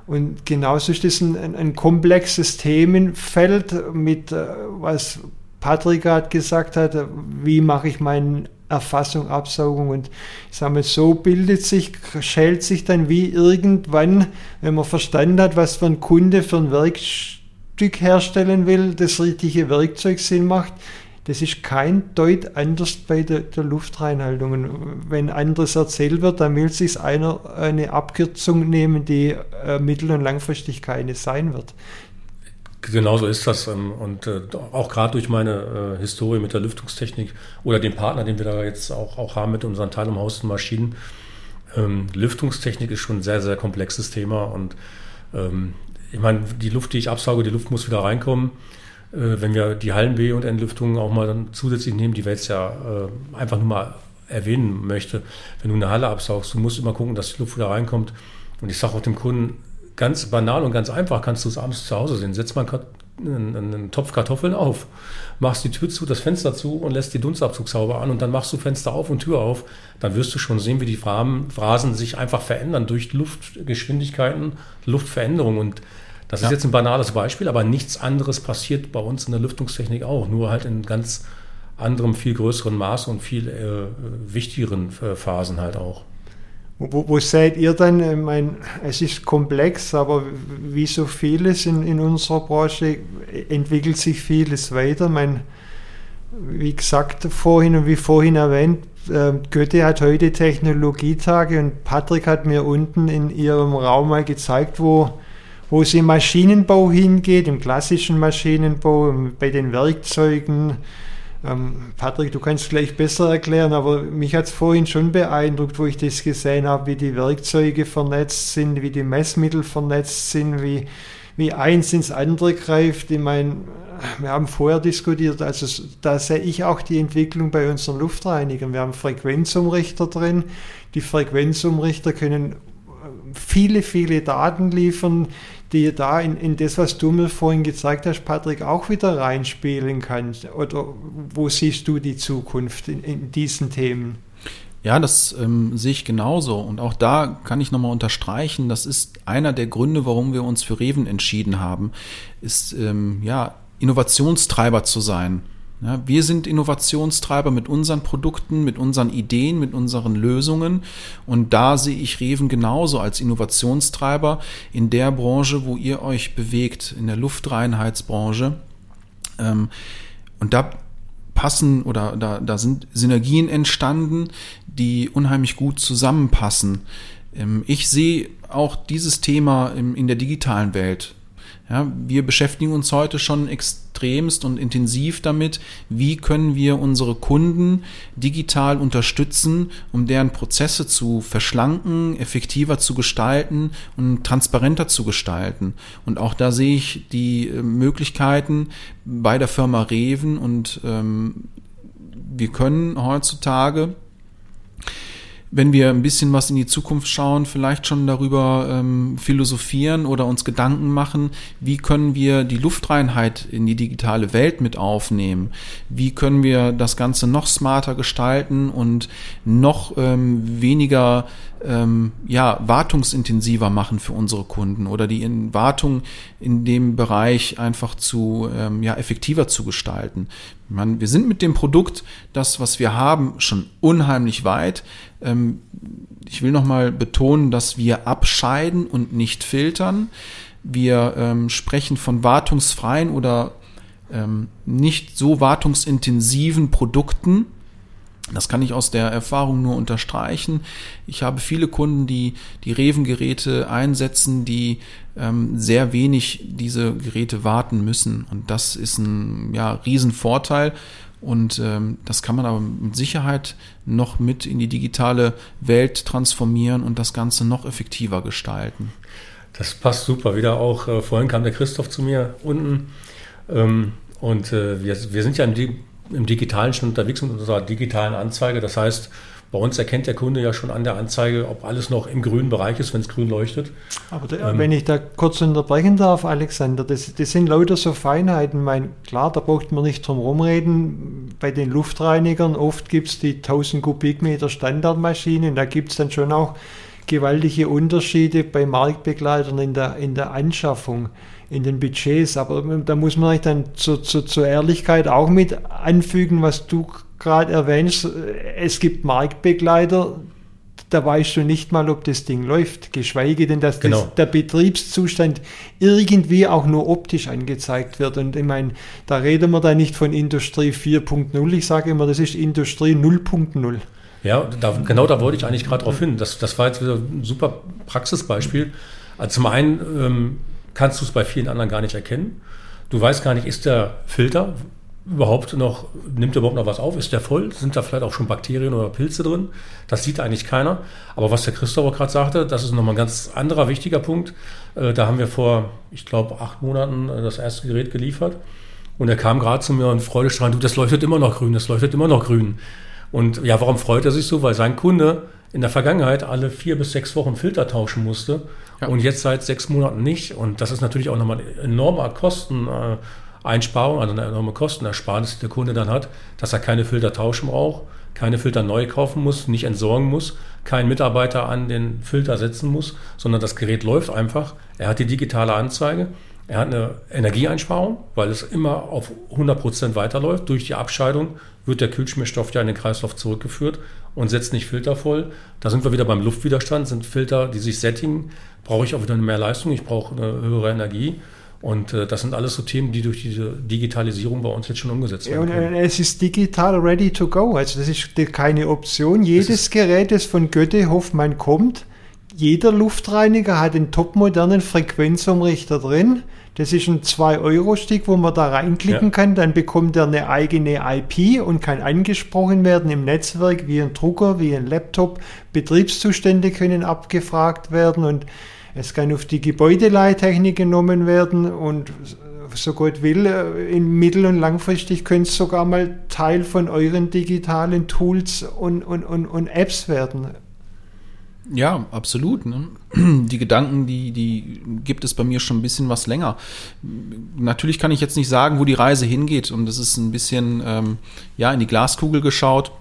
und genauso ist das ein, ein, komplexes Themenfeld mit, äh, was Patrick gerade gesagt hat, wie mache ich meine Erfassung, Absaugung und ich sage mal, so bildet sich, schält sich dann wie irgendwann, wenn man verstanden hat, was für ein Kunde für ein Werkstück herstellen will, das richtige Werkzeug Sinn macht, das ist kein Deut anders bei der, der Luftreinhaltung. Und wenn anderes erzählt wird, dann will sich einer eine Abkürzung nehmen, die äh, mittel- und langfristig keine sein wird. Genauso ist das. Ähm, und äh, auch gerade durch meine äh, Historie mit der Lüftungstechnik oder dem Partner, den wir da jetzt auch, auch haben mit unseren Teilumhausten Maschinen. Ähm, Lüftungstechnik ist schon ein sehr, sehr komplexes Thema. Und ähm, ich meine, die Luft, die ich absauge, die Luft muss wieder reinkommen. Äh, wenn wir die Hallen-B- und Entlüftung auch mal dann zusätzlich nehmen, die wir jetzt ja einfach nur mal erwähnen möchte. Wenn du eine Halle absaugst, du musst immer gucken, dass die Luft wieder reinkommt. Und ich sage auch dem Kunden, ganz banal und ganz einfach kannst du es abends zu Hause sehen. Setz mal einen, einen Topf Kartoffeln auf, machst die Tür zu, das Fenster zu und lässt die Dunstabzug sauber an und dann machst du Fenster auf und Tür auf. Dann wirst du schon sehen, wie die Phrasen sich einfach verändern durch Luftgeschwindigkeiten, Luftveränderungen. Und das ja. ist jetzt ein banales Beispiel, aber nichts anderes passiert bei uns in der Lüftungstechnik auch, nur halt in ganz anderem, viel größeren Maß und viel äh, wichtigeren äh, Phasen halt auch. Wo, wo seid ihr dann? Ich meine, es ist komplex, aber wie so vieles in, in unserer Branche entwickelt sich vieles weiter. Ich meine, wie gesagt vorhin und wie vorhin erwähnt, äh, Goethe hat heute Technologietage und Patrick hat mir unten in ihrem Raum mal gezeigt, wo, wo es im Maschinenbau hingeht, im klassischen Maschinenbau, bei den Werkzeugen, ähm, Patrick, du kannst gleich besser erklären, aber mich hat es vorhin schon beeindruckt, wo ich das gesehen habe, wie die Werkzeuge vernetzt sind, wie die Messmittel vernetzt sind, wie, wie eins ins andere greift. Ich meine, wir haben vorher diskutiert, also da sehe ich auch die Entwicklung bei unseren Luftreinigern. Wir haben Frequenzumrichter drin. Die Frequenzumrichter können viele, viele Daten liefern, die da in, in das, was du mir vorhin gezeigt hast, Patrick, auch wieder reinspielen kannst? Oder wo siehst du die Zukunft in, in diesen Themen? Ja, das ähm, sehe ich genauso. Und auch da kann ich nochmal unterstreichen, das ist einer der Gründe, warum wir uns für Reven entschieden haben, ist ähm, ja Innovationstreiber zu sein. Ja, wir sind Innovationstreiber mit unseren Produkten, mit unseren Ideen, mit unseren Lösungen. Und da sehe ich Reven genauso als Innovationstreiber in der Branche, wo ihr euch bewegt, in der Luftreinheitsbranche. Ähm, und da passen oder da, da sind Synergien entstanden, die unheimlich gut zusammenpassen. Ähm, ich sehe auch dieses Thema in der digitalen Welt ja, wir beschäftigen uns heute schon extremst und intensiv damit, wie können wir unsere Kunden digital unterstützen, um deren Prozesse zu verschlanken, effektiver zu gestalten und transparenter zu gestalten. Und auch da sehe ich die äh, Möglichkeiten bei der Firma Reven und ähm, wir können heutzutage wenn wir ein bisschen was in die Zukunft schauen, vielleicht schon darüber ähm, philosophieren oder uns Gedanken machen, wie können wir die Luftreinheit in die digitale Welt mit aufnehmen? Wie können wir das Ganze noch smarter gestalten und noch ähm, weniger ähm, ja, wartungsintensiver machen für unsere Kunden oder die in Wartung in dem Bereich einfach zu ähm, ja, effektiver zu gestalten. Man, wir sind mit dem Produkt, das, was wir haben, schon unheimlich weit. Ähm, ich will nochmal betonen, dass wir abscheiden und nicht filtern. Wir ähm, sprechen von wartungsfreien oder ähm, nicht so wartungsintensiven Produkten das kann ich aus der Erfahrung nur unterstreichen. Ich habe viele Kunden, die die Reven-Geräte einsetzen, die ähm, sehr wenig diese Geräte warten müssen. Und das ist ein ja, Riesenvorteil. Und ähm, das kann man aber mit Sicherheit noch mit in die digitale Welt transformieren und das Ganze noch effektiver gestalten. Das passt super. Wieder auch, äh, vorhin kam der Christoph zu mir unten. Ähm, und äh, wir, wir sind ja im im Digitalen schon unterwegs mit unserer digitalen Anzeige. Das heißt, bei uns erkennt der Kunde ja schon an der Anzeige, ob alles noch im grünen Bereich ist, wenn es grün leuchtet. Aber da, ähm, wenn ich da kurz unterbrechen darf, Alexander, das, das sind lauter so Feinheiten. Mein, klar, da braucht man nicht drum rumreden. Bei den Luftreinigern oft gibt es die 1000 Kubikmeter Standardmaschinen. Da gibt es dann schon auch gewaltige Unterschiede bei Marktbegleitern in der, in der Anschaffung in den Budgets. Aber da muss man dann zu, zu, zur Ehrlichkeit auch mit anfügen, was du gerade erwähnst. Es gibt Marktbegleiter, da weißt du nicht mal, ob das Ding läuft, geschweige denn, dass Genau. das, der Betriebszustand irgendwie auch nur optisch angezeigt wird. Und ich meine, da reden wir da nicht von Industrie 4.0, ich sage immer, das ist Industrie 0.0. Ja, da, genau da wollte ich eigentlich gerade drauf hin. Das, das war jetzt wieder ein super Praxisbeispiel. Also zum einen ähm, kannst du es bei vielen anderen gar nicht erkennen. Du weißt gar nicht, ist der Filter überhaupt noch, nimmt er überhaupt noch was auf? Ist der voll? Sind da vielleicht auch schon Bakterien oder Pilze drin? Das sieht eigentlich keiner. Aber was der Christoph auch gerade sagte, das ist nochmal ein ganz anderer wichtiger Punkt. Äh, da haben wir vor, ich glaube, acht Monaten äh, das erste Gerät geliefert. Und er kam gerade zu mir und freudestrahlend, du, das leuchtet immer noch grün, das leuchtet immer noch grün. Und ja, warum freut er sich so? Weil sein Kunde in der Vergangenheit alle vier bis sechs Wochen Filter tauschen musste Ja. und jetzt seit sechs Monaten nicht. Und das ist natürlich auch nochmal eine enorme Kosteneinsparung, also eine enorme Kostenersparnis, die der Kunde dann hat, dass er keine Filter tauschen braucht, keine Filter neu kaufen muss, nicht entsorgen muss, keinen Mitarbeiter an den Filter setzen muss, sondern das Gerät läuft einfach. Er hat die digitale Anzeige. Er hat eine Energieeinsparung, weil es immer auf 100% weiterläuft. Durch die Abscheidung wird der Kühlschmierstoff ja in den Kreislauf zurückgeführt und setzt nicht Filter voll. Da sind wir wieder beim Luftwiderstand, sind Filter, die sich sättigen, brauche ich auch wieder mehr Leistung, ich brauche eine höhere Energie. Und äh, das sind alles so Themen, die durch diese Digitalisierung bei uns jetzt schon umgesetzt werden. und können. äh, es ist digital ready to go. Also das ist keine Option. Jedes Gerät, das von Götte Hoffmann kommt, jeder Luftreiniger hat einen topmodernen Frequenzumrichter drin. Das ist ein 2-Euro-Stick, wo man da reinklicken Ja. kann. Dann bekommt er eine eigene IP und kann angesprochen werden im Netzwerk wie ein Drucker, wie ein Laptop. Betriebszustände können abgefragt werden und es kann auf die Gebäudeleittechnik genommen werden und so Gott will, äh, in mittel- und langfristig könnte es sogar mal Teil von euren digitalen Tools und, und, und, und Apps werden. Ja, absolut. Ne? Die Gedanken, die, die gibt es bei mir schon ein bisschen was länger. Natürlich kann ich jetzt nicht sagen, wo die Reise hingeht und das ist ein bisschen ähm, ja in die Glaskugel geschaut.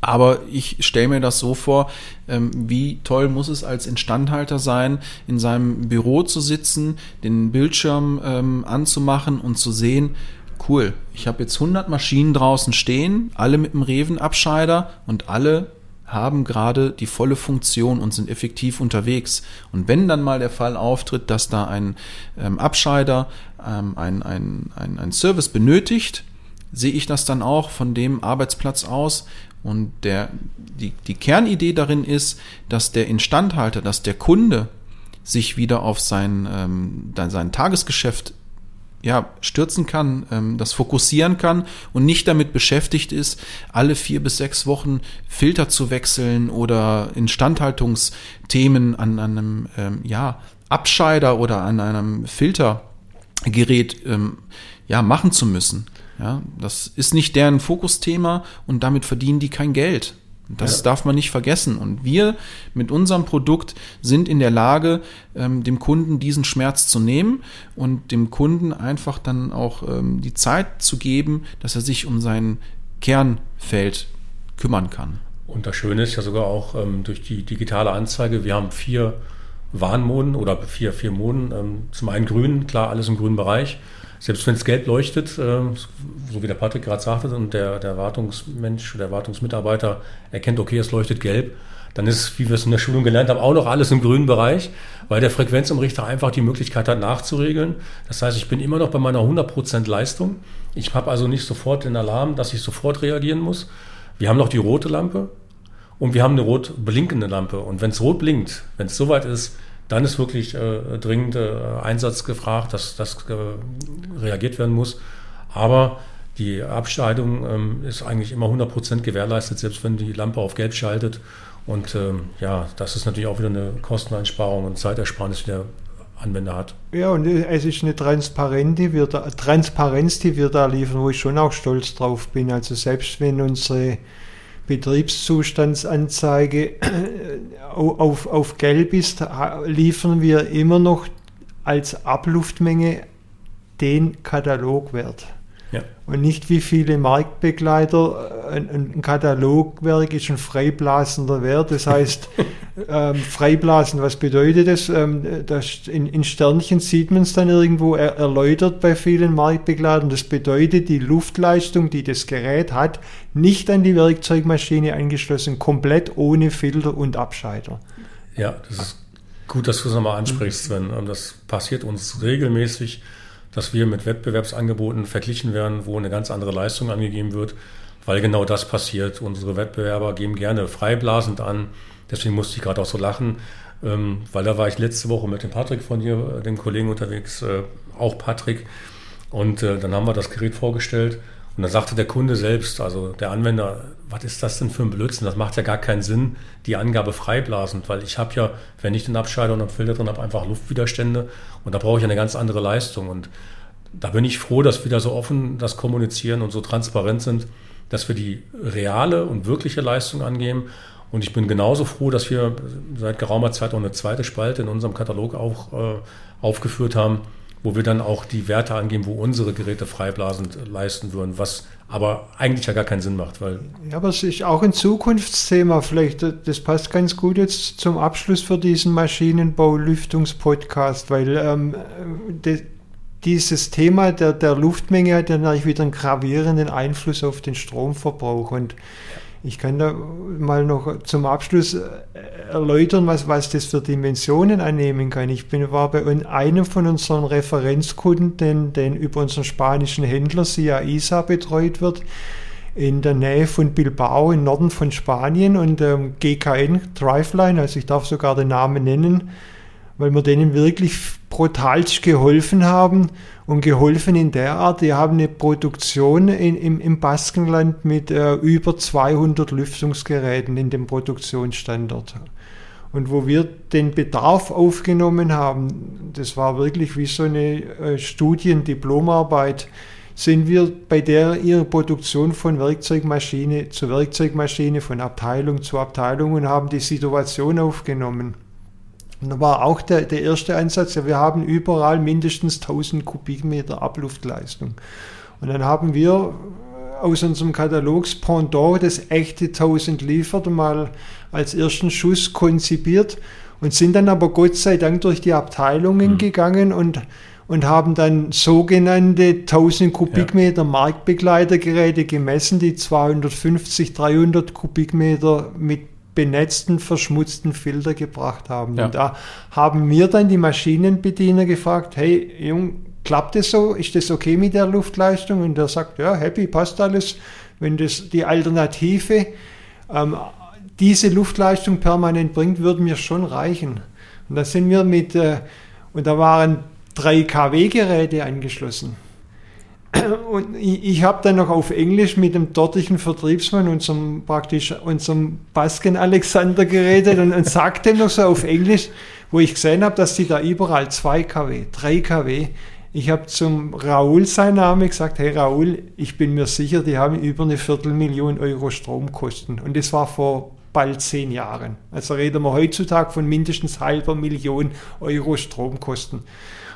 Aber ich stelle mir das so vor, ähm, wie toll muss es als Instandhalter sein, in seinem Büro zu sitzen, den Bildschirm ähm, anzumachen und zu sehen, cool, ich habe jetzt 100 Maschinen draußen stehen, alle mit dem Revenabscheider und alle haben gerade die volle Funktion und sind effektiv unterwegs. Und wenn dann mal der Fall auftritt, dass da ein ähm, Abscheider ähm, ein, ein, ein, Service benötigt, sehe ich das dann auch von dem Arbeitsplatz aus. Und der, die, die Kernidee darin ist, dass der Instandhalter, dass der Kunde sich wieder auf sein, ähm, sein Tagesgeschäft ja, stürzen kann, ähm, das fokussieren kann und nicht damit beschäftigt ist, alle vier bis sechs Wochen Filter zu wechseln oder Instandhaltungsthemen an einem ähm, ja, Abscheider oder an einem Filtergerät ähm, ja, machen zu müssen. Ja, das ist nicht deren Fokusthema und damit verdienen die kein Geld. Das Ja. darf man nicht vergessen. Und wir mit unserem Produkt sind in der Lage, ähm, dem Kunden diesen Schmerz zu nehmen und dem Kunden einfach dann auch ähm, die Zeit zu geben, dass er sich um sein Kernfeld kümmern kann. Und das Schöne ist ja sogar auch ähm, durch die digitale Anzeige, wir haben vier Warnmoden oder vier, vier Moden. Ähm, zum einen grün, klar, alles im grünen Bereich. Selbst wenn es gelb leuchtet, ähm, so wie der Patrick gerade sagte, und der, der Wartungsmensch, der Wartungsmitarbeiter erkennt, okay, es leuchtet gelb, dann ist, wie wir es in der Schulung gelernt haben, auch noch alles im grünen Bereich, weil der Frequenzumrichter einfach die Möglichkeit hat, nachzuregeln. Das heißt, ich bin immer noch bei meiner 100% Leistung. Ich habe also nicht sofort den Alarm, dass ich sofort reagieren muss. Wir haben noch die rote Lampe und wir haben eine rot blinkende Lampe. Und wenn es rot blinkt, wenn es soweit ist, dann ist wirklich äh, dringend äh, Einsatz gefragt, dass das äh, reagiert werden muss. Aber die Abscheidung ähm, ist eigentlich immer 100% gewährleistet, selbst wenn die Lampe auf gelb schaltet. Und ähm, ja, das ist natürlich auch wieder eine Kosteneinsparung und Zeitersparnis, die der Anwender hat. Ja, und äh, es ist eine Transparenz, die wir da, Transparenz, die wir da liefern, wo ich schon auch stolz drauf bin. Also selbst wenn unsere Betriebszustandsanzeige au- auf, auf gelb ist, liefern wir immer noch als Abluftmenge den Katalogwert. Ja. Und nicht wie viele Marktbegleiter, äh, ein, ein Katalogwerk ist ein freiblasender Wert. Das heißt, ähm, freiblasen. Was bedeutet das? Ähm, das in, in, Sternchen sieht man es dann irgendwo er, erläutert bei vielen Marktbegleitern. Das bedeutet, die Luftleistung, die das Gerät hat, nicht an die Werkzeugmaschine angeschlossen, komplett ohne Filter und Abscheider. Ja, das ist gut, dass du es nochmal ansprichst, Sven. Und das passiert uns regelmäßig, dass wir mit Wettbewerbsangeboten verglichen werden, wo eine ganz andere Leistung angegeben wird, weil genau das passiert. Unsere Wettbewerber geben gerne freiblasend an, Deswegen musste ich gerade auch so lachen, ähm, weil da war ich letzte Woche mit dem Patrick von dir, äh, dem Kollegen unterwegs, äh, auch Patrick. Und äh, dann haben wir das Gerät vorgestellt und dann sagte der Kunde selbst, also der Anwender, was ist das denn für ein Blödsinn? Das macht ja gar keinen Sinn, die Angabe freiblasend, weil ich habe ja, wenn ich den Abscheider und einen Filter drin habe, einfach Luftwiderstände und da brauche ich eine ganz andere Leistung. Und da bin ich froh, dass wir da so offen das kommunizieren und so transparent sind, dass wir die reale und wirkliche Leistung angeben und ich bin genauso froh, dass wir seit geraumer Zeit auch eine zweite Spalte in unserem Katalog auch äh, aufgeführt haben, wo wir dann auch die Werte angeben, wo unsere Geräte freiblasend leisten würden, was aber eigentlich ja gar keinen Sinn macht. Weil ja, aber es ist auch ein Zukunftsthema. Vielleicht, das passt ganz gut jetzt zum Abschluss für diesen Maschinenbau-Lüftungspodcast, weil ähm, de, dieses Thema der, der Luftmenge hat ja natürlich wieder einen gravierenden Einfluss auf den Stromverbrauch. Und ich kann da mal noch zum Abschluss äh, erläutern, was, was das für Dimensionen annehmen kann. Ich bin, war bei einem von unseren Referenzkunden, den, den über unseren spanischen Händler SIA ISA betreut wird, in der Nähe von Bilbao im Norden von Spanien und ähm, GKN Driveline, also ich darf sogar den Namen nennen, weil wir denen wirklich brutalst geholfen haben und geholfen in der Art. Die haben eine Produktion in, im, im Baskenland mit äh, über 200 Lüftungsgeräten in dem Produktionsstandort. Und wo wir den Bedarf aufgenommen haben, das war wirklich wie so eine äh, Studiendiplomarbeit, sind wir bei der ihrer Produktion von Werkzeugmaschine zu Werkzeugmaschine, von Abteilung zu Abteilung und haben die Situation aufgenommen. Und da war auch der, der erste Ansatz, ja, wir haben überall mindestens 1000 Kubikmeter Abluftleistung. Und dann haben wir aus unserem Katalogs-Pendant das echte 1000 liefert mal als ersten Schuss konzipiert und sind dann aber Gott sei Dank durch die Abteilungen mhm. gegangen und, und haben dann sogenannte 1000 Kubikmeter ja. Marktbegleitergeräte gemessen, die 250, 300 Kubikmeter mit benetzten, verschmutzten Filter gebracht haben. Ja. Und da haben mir dann die Maschinenbediener gefragt, hey Jung, klappt das so? Ist das okay mit der Luftleistung? Und der sagt, ja, happy, passt alles. Wenn das die Alternative ähm, diese Luftleistung permanent bringt, würde mir schon reichen. Und da sind wir mit, äh, und da waren drei kW-Geräte angeschlossen. Und ich, ich habe dann noch auf Englisch mit dem dortigen Vertriebsmann, unserem praktisch unserem Basken Alexander geredet und, und sagte noch so auf Englisch, wo ich gesehen habe, dass die da überall 2 kW, 3 kW. Ich habe zum Raoul sein Name gesagt, hey Raoul, ich bin mir sicher, die haben über eine Viertelmillion Euro Stromkosten. Und das war vor bald zehn Jahren. Also reden wir heutzutage von mindestens halber Million Euro Stromkosten.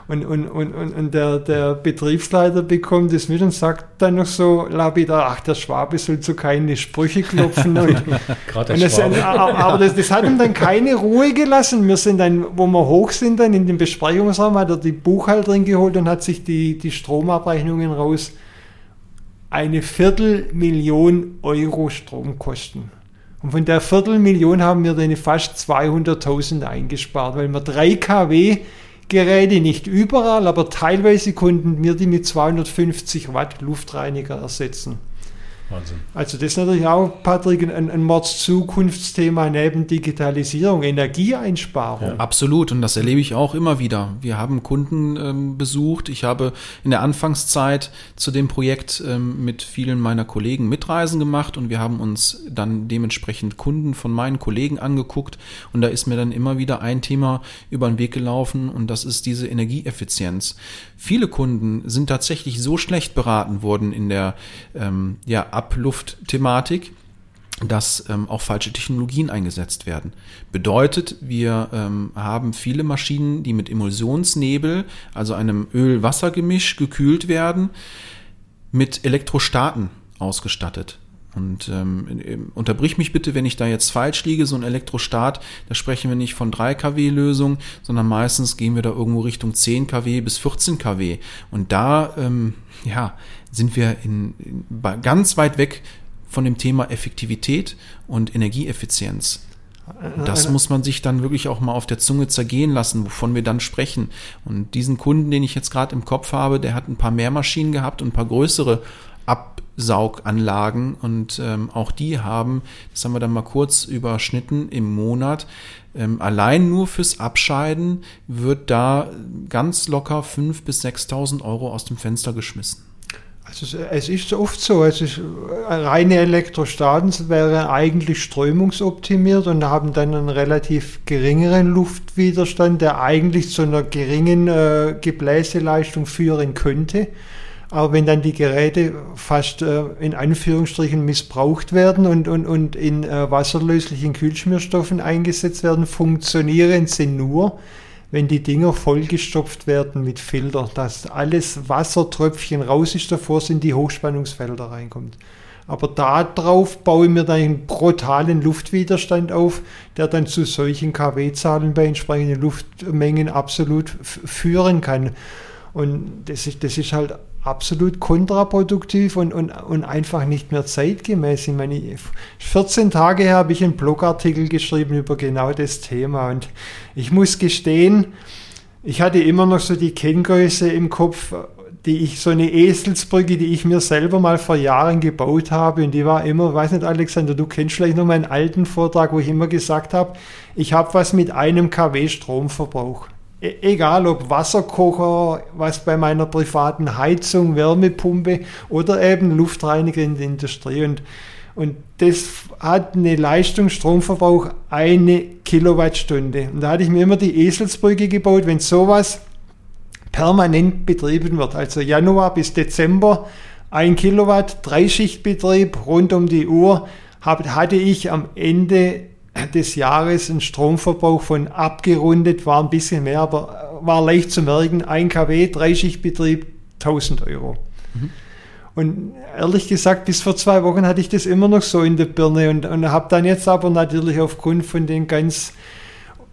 Und, und, und, und der, der Betriebsleiter bekommt das mit und sagt dann noch so lapidar, ach, der Schwabe soll zu keine Sprüche klopfen. Und, und das, aber das, das hat ihm dann keine Ruhe gelassen. Wir sind dann, wo wir hoch sind, dann in den Besprechungsraum, hat er die Buchhalterin geholt und hat sich die, die Stromabrechnungen raus. Eine Viertelmillion Euro Stromkosten. Und von der Viertelmillion haben wir dann fast 200.000 eingespart, weil wir 3 kW Geräte, nicht überall, aber teilweise konnten wir die mit 250 Watt Luftreiniger ersetzen. Wahnsinn. Also das ist natürlich auch, Patrick, ein, ein Mordszukunftsthema neben Digitalisierung, Energieeinsparung. Ja. Absolut, und das erlebe ich auch immer wieder. Wir haben Kunden ähm, besucht. Ich habe in der Anfangszeit zu dem Projekt ähm, mit vielen meiner Kollegen Mitreisen gemacht und wir haben uns dann dementsprechend Kunden von meinen Kollegen angeguckt und da ist mir dann immer wieder ein Thema über den Weg gelaufen und das ist diese Energieeffizienz. Viele Kunden sind tatsächlich so schlecht beraten worden in der ähm, ja, Abluftthematik, dass ähm, auch falsche Technologien eingesetzt werden. Bedeutet, wir ähm, haben viele Maschinen, die mit Emulsionsnebel, also einem Öl-Wasser-Gemisch, gekühlt werden, mit Elektrostaten ausgestattet. Und ähm, unterbrich mich bitte, wenn ich da jetzt falsch liege. So ein Elektrostart, da sprechen wir nicht von 3 kW Lösung, sondern meistens gehen wir da irgendwo Richtung 10 kW bis 14 kW. Und da ähm, ja, sind wir in, in, ganz weit weg von dem Thema Effektivität und Energieeffizienz. Das muss man sich dann wirklich auch mal auf der Zunge zergehen lassen, wovon wir dann sprechen. Und diesen Kunden, den ich jetzt gerade im Kopf habe, der hat ein paar mehr Maschinen gehabt und ein paar größere Absauganlagen und ähm, auch die haben, das haben wir dann mal kurz überschnitten, im Monat ähm, allein nur fürs Abscheiden wird da ganz locker 5.000 bis 6.000 Euro aus dem Fenster geschmissen. Also es ist oft so, es ist, äh, reine Elektrostaten wären eigentlich strömungsoptimiert und haben dann einen relativ geringeren Luftwiderstand, der eigentlich zu einer geringen äh, Gebläseleistung führen könnte. Aber wenn dann die Geräte fast äh, in Anführungsstrichen missbraucht werden und, und, und in äh, wasserlöslichen Kühlschmierstoffen eingesetzt werden, funktionieren sie nur, wenn die Dinger vollgestopft werden mit Filter, dass alles Wassertröpfchen raus ist, davor sind die Hochspannungsfelder reinkommt. Aber darauf baue ich mir dann einen brutalen Luftwiderstand auf, der dann zu solchen kW-Zahlen bei entsprechenden Luftmengen absolut führen kann. Und das ist, das ist halt absolut kontraproduktiv und, und, und einfach nicht mehr zeitgemäß. Ich meine, 14 Tage her habe ich einen Blogartikel geschrieben über genau das Thema und ich muss gestehen, ich hatte immer noch so die Kenngröße im Kopf, die ich, so eine Eselsbrücke, die ich mir selber mal vor Jahren gebaut habe und die war immer, weiß nicht Alexander, du kennst vielleicht noch meinen alten Vortrag, wo ich immer gesagt habe, ich habe was mit einem kW Stromverbrauch. E-, egal ob Wasserkocher, was bei meiner privaten Heizung, Wärmepumpe oder eben Luftreiniger in der Industrie. Und, und das hat eine Leistung, Stromverbrauch eine Kilowattstunde. Und da hatte ich mir immer die Eselsbrücke gebaut, wenn sowas permanent betrieben wird, also Januar bis Dezember, ein Kilowatt, Dreischichtbetrieb rund um die Uhr, hatte ich am Ende des Jahres ein Stromverbrauch von abgerundet, war ein bisschen mehr, aber war leicht zu merken, 1 kW, Dreischichtbetrieb, 1000 Euro. Mhm. Und ehrlich gesagt, bis vor zwei Wochen hatte ich das immer noch so in der Birne und, und habe dann jetzt aber natürlich aufgrund von den ganz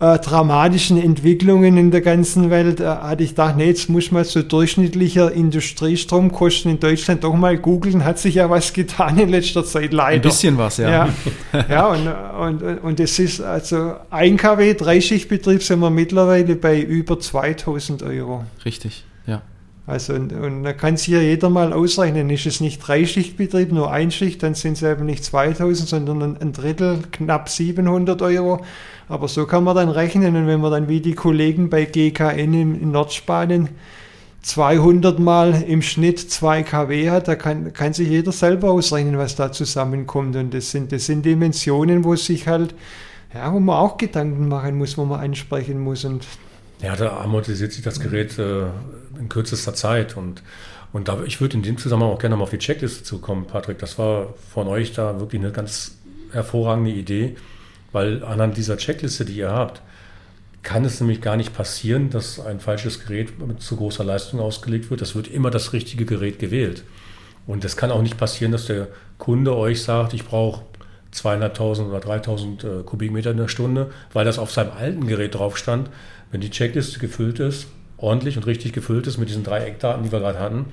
äh, dramatischen Entwicklungen in der ganzen Welt äh, hatte ich gedacht, nee, jetzt muss man so durchschnittlicher Industriestromkosten in Deutschland doch mal googeln. Hat sich ja was getan in letzter Zeit, leider. Ein bisschen was, ja. Ja, ja und, und, und es ist also 1 kW, Dreischichtbetrieb sind wir mittlerweile bei über 2000 Euro. Richtig. Also und, und da kann sich ja jeder mal ausrechnen, ist es nicht Dreischichtbetrieb, nur Einschicht, dann sind es eben nicht 2000, sondern ein, Drittel, knapp 700 Euro. Aber so kann man dann rechnen und wenn man dann wie die Kollegen bei GKN in, in Nordspanien 200 Mal im Schnitt 2 kW hat, da kann, kann sich jeder selber ausrechnen, was da zusammenkommt. Und das sind, das sind Dimensionen, wo sich halt, ja, wo man auch Gedanken machen muss, wo man ansprechen muss. Und ja, da amortisiert sich das Gerät äh, in kürzester Zeit. Und, und da, ich würde in dem Zusammenhang auch gerne mal auf die Checkliste zukommen, Patrick. Das war von euch da wirklich eine ganz hervorragende Idee weil anhand dieser Checkliste, die ihr habt, kann es nämlich gar nicht passieren, dass ein falsches Gerät mit zu großer Leistung ausgelegt wird. Das wird immer das richtige Gerät gewählt. Und es kann auch nicht passieren, dass der Kunde euch sagt, ich brauche 200.000 oder 3.000 äh, Kubikmeter in der Stunde, weil das auf seinem alten Gerät drauf stand. Wenn die Checkliste gefüllt ist, ordentlich und richtig gefüllt ist mit diesen drei Eckdaten, die wir gerade hatten,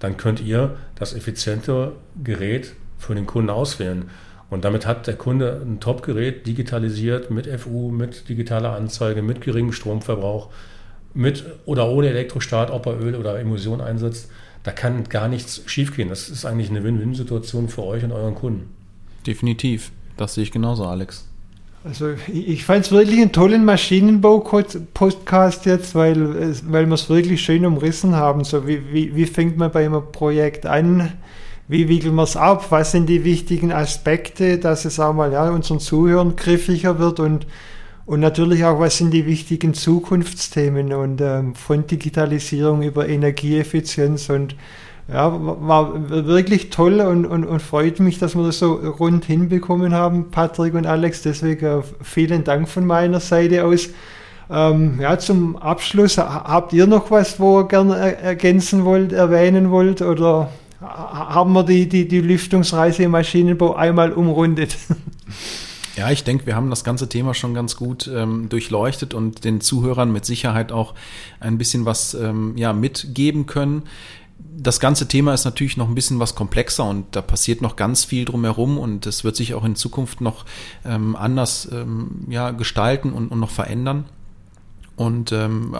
dann könnt ihr das effiziente Gerät für den Kunden auswählen. Und damit hat der Kunde ein Top-Gerät digitalisiert mit FU, mit digitaler Anzeige, mit geringem Stromverbrauch, mit oder ohne Elektrostart, ob er Öl oder Emulsion einsetzt. Da kann gar nichts schiefgehen. Das ist eigentlich eine Win-Win-Situation für euch und euren Kunden. Definitiv. Das sehe ich genauso, Alex. Also ich fand es wirklich einen tollen Maschinenbau-Podcast jetzt, weil, weil wir es wirklich schön umrissen haben. So wie, wie, wie fängt man bei einem Projekt an? wie wickeln wir es ab, was sind die wichtigen Aspekte, dass es auch mal ja, unseren Zuhörern griffiger wird und, und natürlich auch, was sind die wichtigen Zukunftsthemen und ähm, von Digitalisierung über Energieeffizienz und ja, war wirklich toll und, und, und freut mich, dass wir das so rund hinbekommen haben, Patrick und Alex. Deswegen äh, vielen Dank von meiner Seite aus. Ähm, ja, zum Abschluss, habt ihr noch was, wo ihr gerne ergänzen wollt, erwähnen wollt oder haben wir die, die, die Lüftungsreise im Maschinenbau einmal umrundet. Ja, ich denke, wir haben das ganze Thema schon ganz gut ähm, durchleuchtet und den Zuhörern mit Sicherheit auch ein bisschen was ähm, ja, mitgeben können. Das ganze Thema ist natürlich noch ein bisschen was komplexer und da passiert noch ganz viel drumherum und es wird sich auch in Zukunft noch ähm, anders ähm, ja, gestalten und, und noch verändern. Und ähm,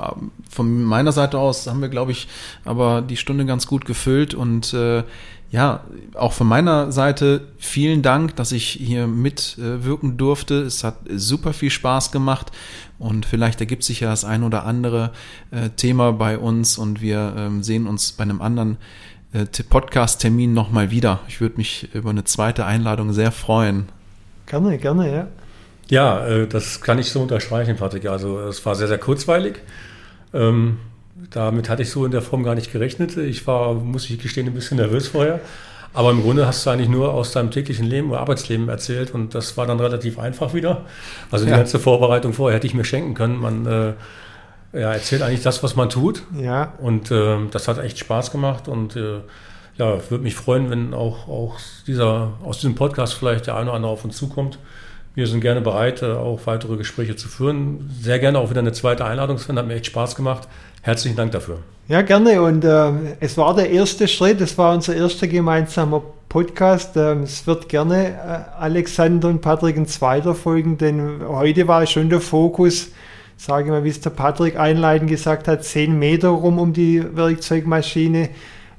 von meiner Seite aus haben wir, glaube ich, aber die Stunde ganz gut gefüllt und äh, ja, auch von meiner Seite vielen Dank, dass ich hier mitwirken durfte. Es hat super viel Spaß gemacht und vielleicht ergibt sich ja das ein oder andere äh, Thema bei uns und wir ähm, sehen uns bei einem anderen äh, Podcast-Termin nochmal wieder. Ich würde mich über eine zweite Einladung sehr freuen. Gerne, gerne, ja. Ja, äh, das kann ich so unterstreichen, Patrick. Also es war sehr, sehr kurzweilig. Ähm, damit hatte ich so in der Form gar nicht gerechnet. Ich war, muss ich gestehen, ein bisschen nervös vorher. Aber im Grunde hast du eigentlich nur aus deinem täglichen Leben oder Arbeitsleben erzählt und das war dann relativ einfach wieder. Also die ja. ganze Vorbereitung vorher hätte ich mir schenken können. Man äh, ja, erzählt eigentlich das, was man tut. Ja. Und äh, das hat echt Spaß gemacht und äh, ja, würde mich freuen, wenn auch, auch dieser, aus diesem Podcast vielleicht der eine oder andere auf uns zukommt. Wir sind gerne bereit, äh, auch weitere Gespräche zu führen. Sehr gerne auch wieder eine zweite Einladung, Sven. Hat mir echt Spaß gemacht. Herzlichen Dank dafür. Ja, gerne. Und äh, es war der erste Schritt, es war unser erster gemeinsamer Podcast. Ähm, es wird gerne äh, Alexander und Patrick ein zweiter folgen, denn heute war schon der Fokus, sage ich mal, wie es der Patrick einleitend gesagt hat, zehn Meter rum um die Werkzeugmaschine.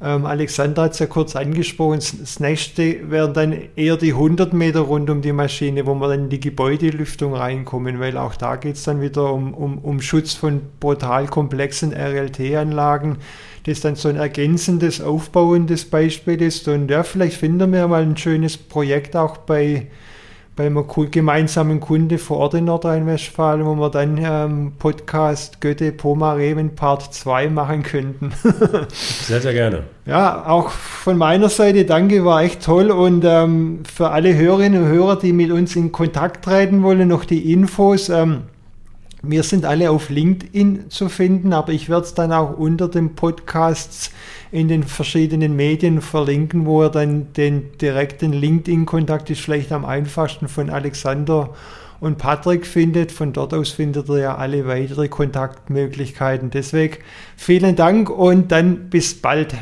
Ähm, Alexander hat es ja kurz angesprochen. Das nächste wären dann eher die 100 Meter rund um die Maschine, wo wir dann in die Gebäudelüftung reinkommen, weil auch da geht es dann wieder um, um, um Schutz von brutal komplexen RLT-Anlagen. Das dann so ein ergänzendes, aufbauendes Beispiel ist. Und ja, vielleicht finden wir mal ein schönes Projekt auch bei beim gemeinsamen Kunde vor Ort in Nordrhein-Westfalen, wo wir dann ähm, Podcast Goethe Poma Reven Part 2 machen könnten. sehr, sehr gerne. Ja, auch von meiner Seite danke, war echt toll. Und ähm, für alle Hörerinnen und Hörer, die mit uns in Kontakt treten wollen, noch die Infos. Ähm, wir sind alle auf LinkedIn zu finden, aber ich werde es dann auch unter den Podcasts in den verschiedenen Medien verlinken, wo er dann den direkten LinkedIn-Kontakt ist vielleicht am einfachsten von Alexander und Patrick findet. Von dort aus findet er ja alle weitere Kontaktmöglichkeiten. Deswegen vielen Dank und dann bis bald.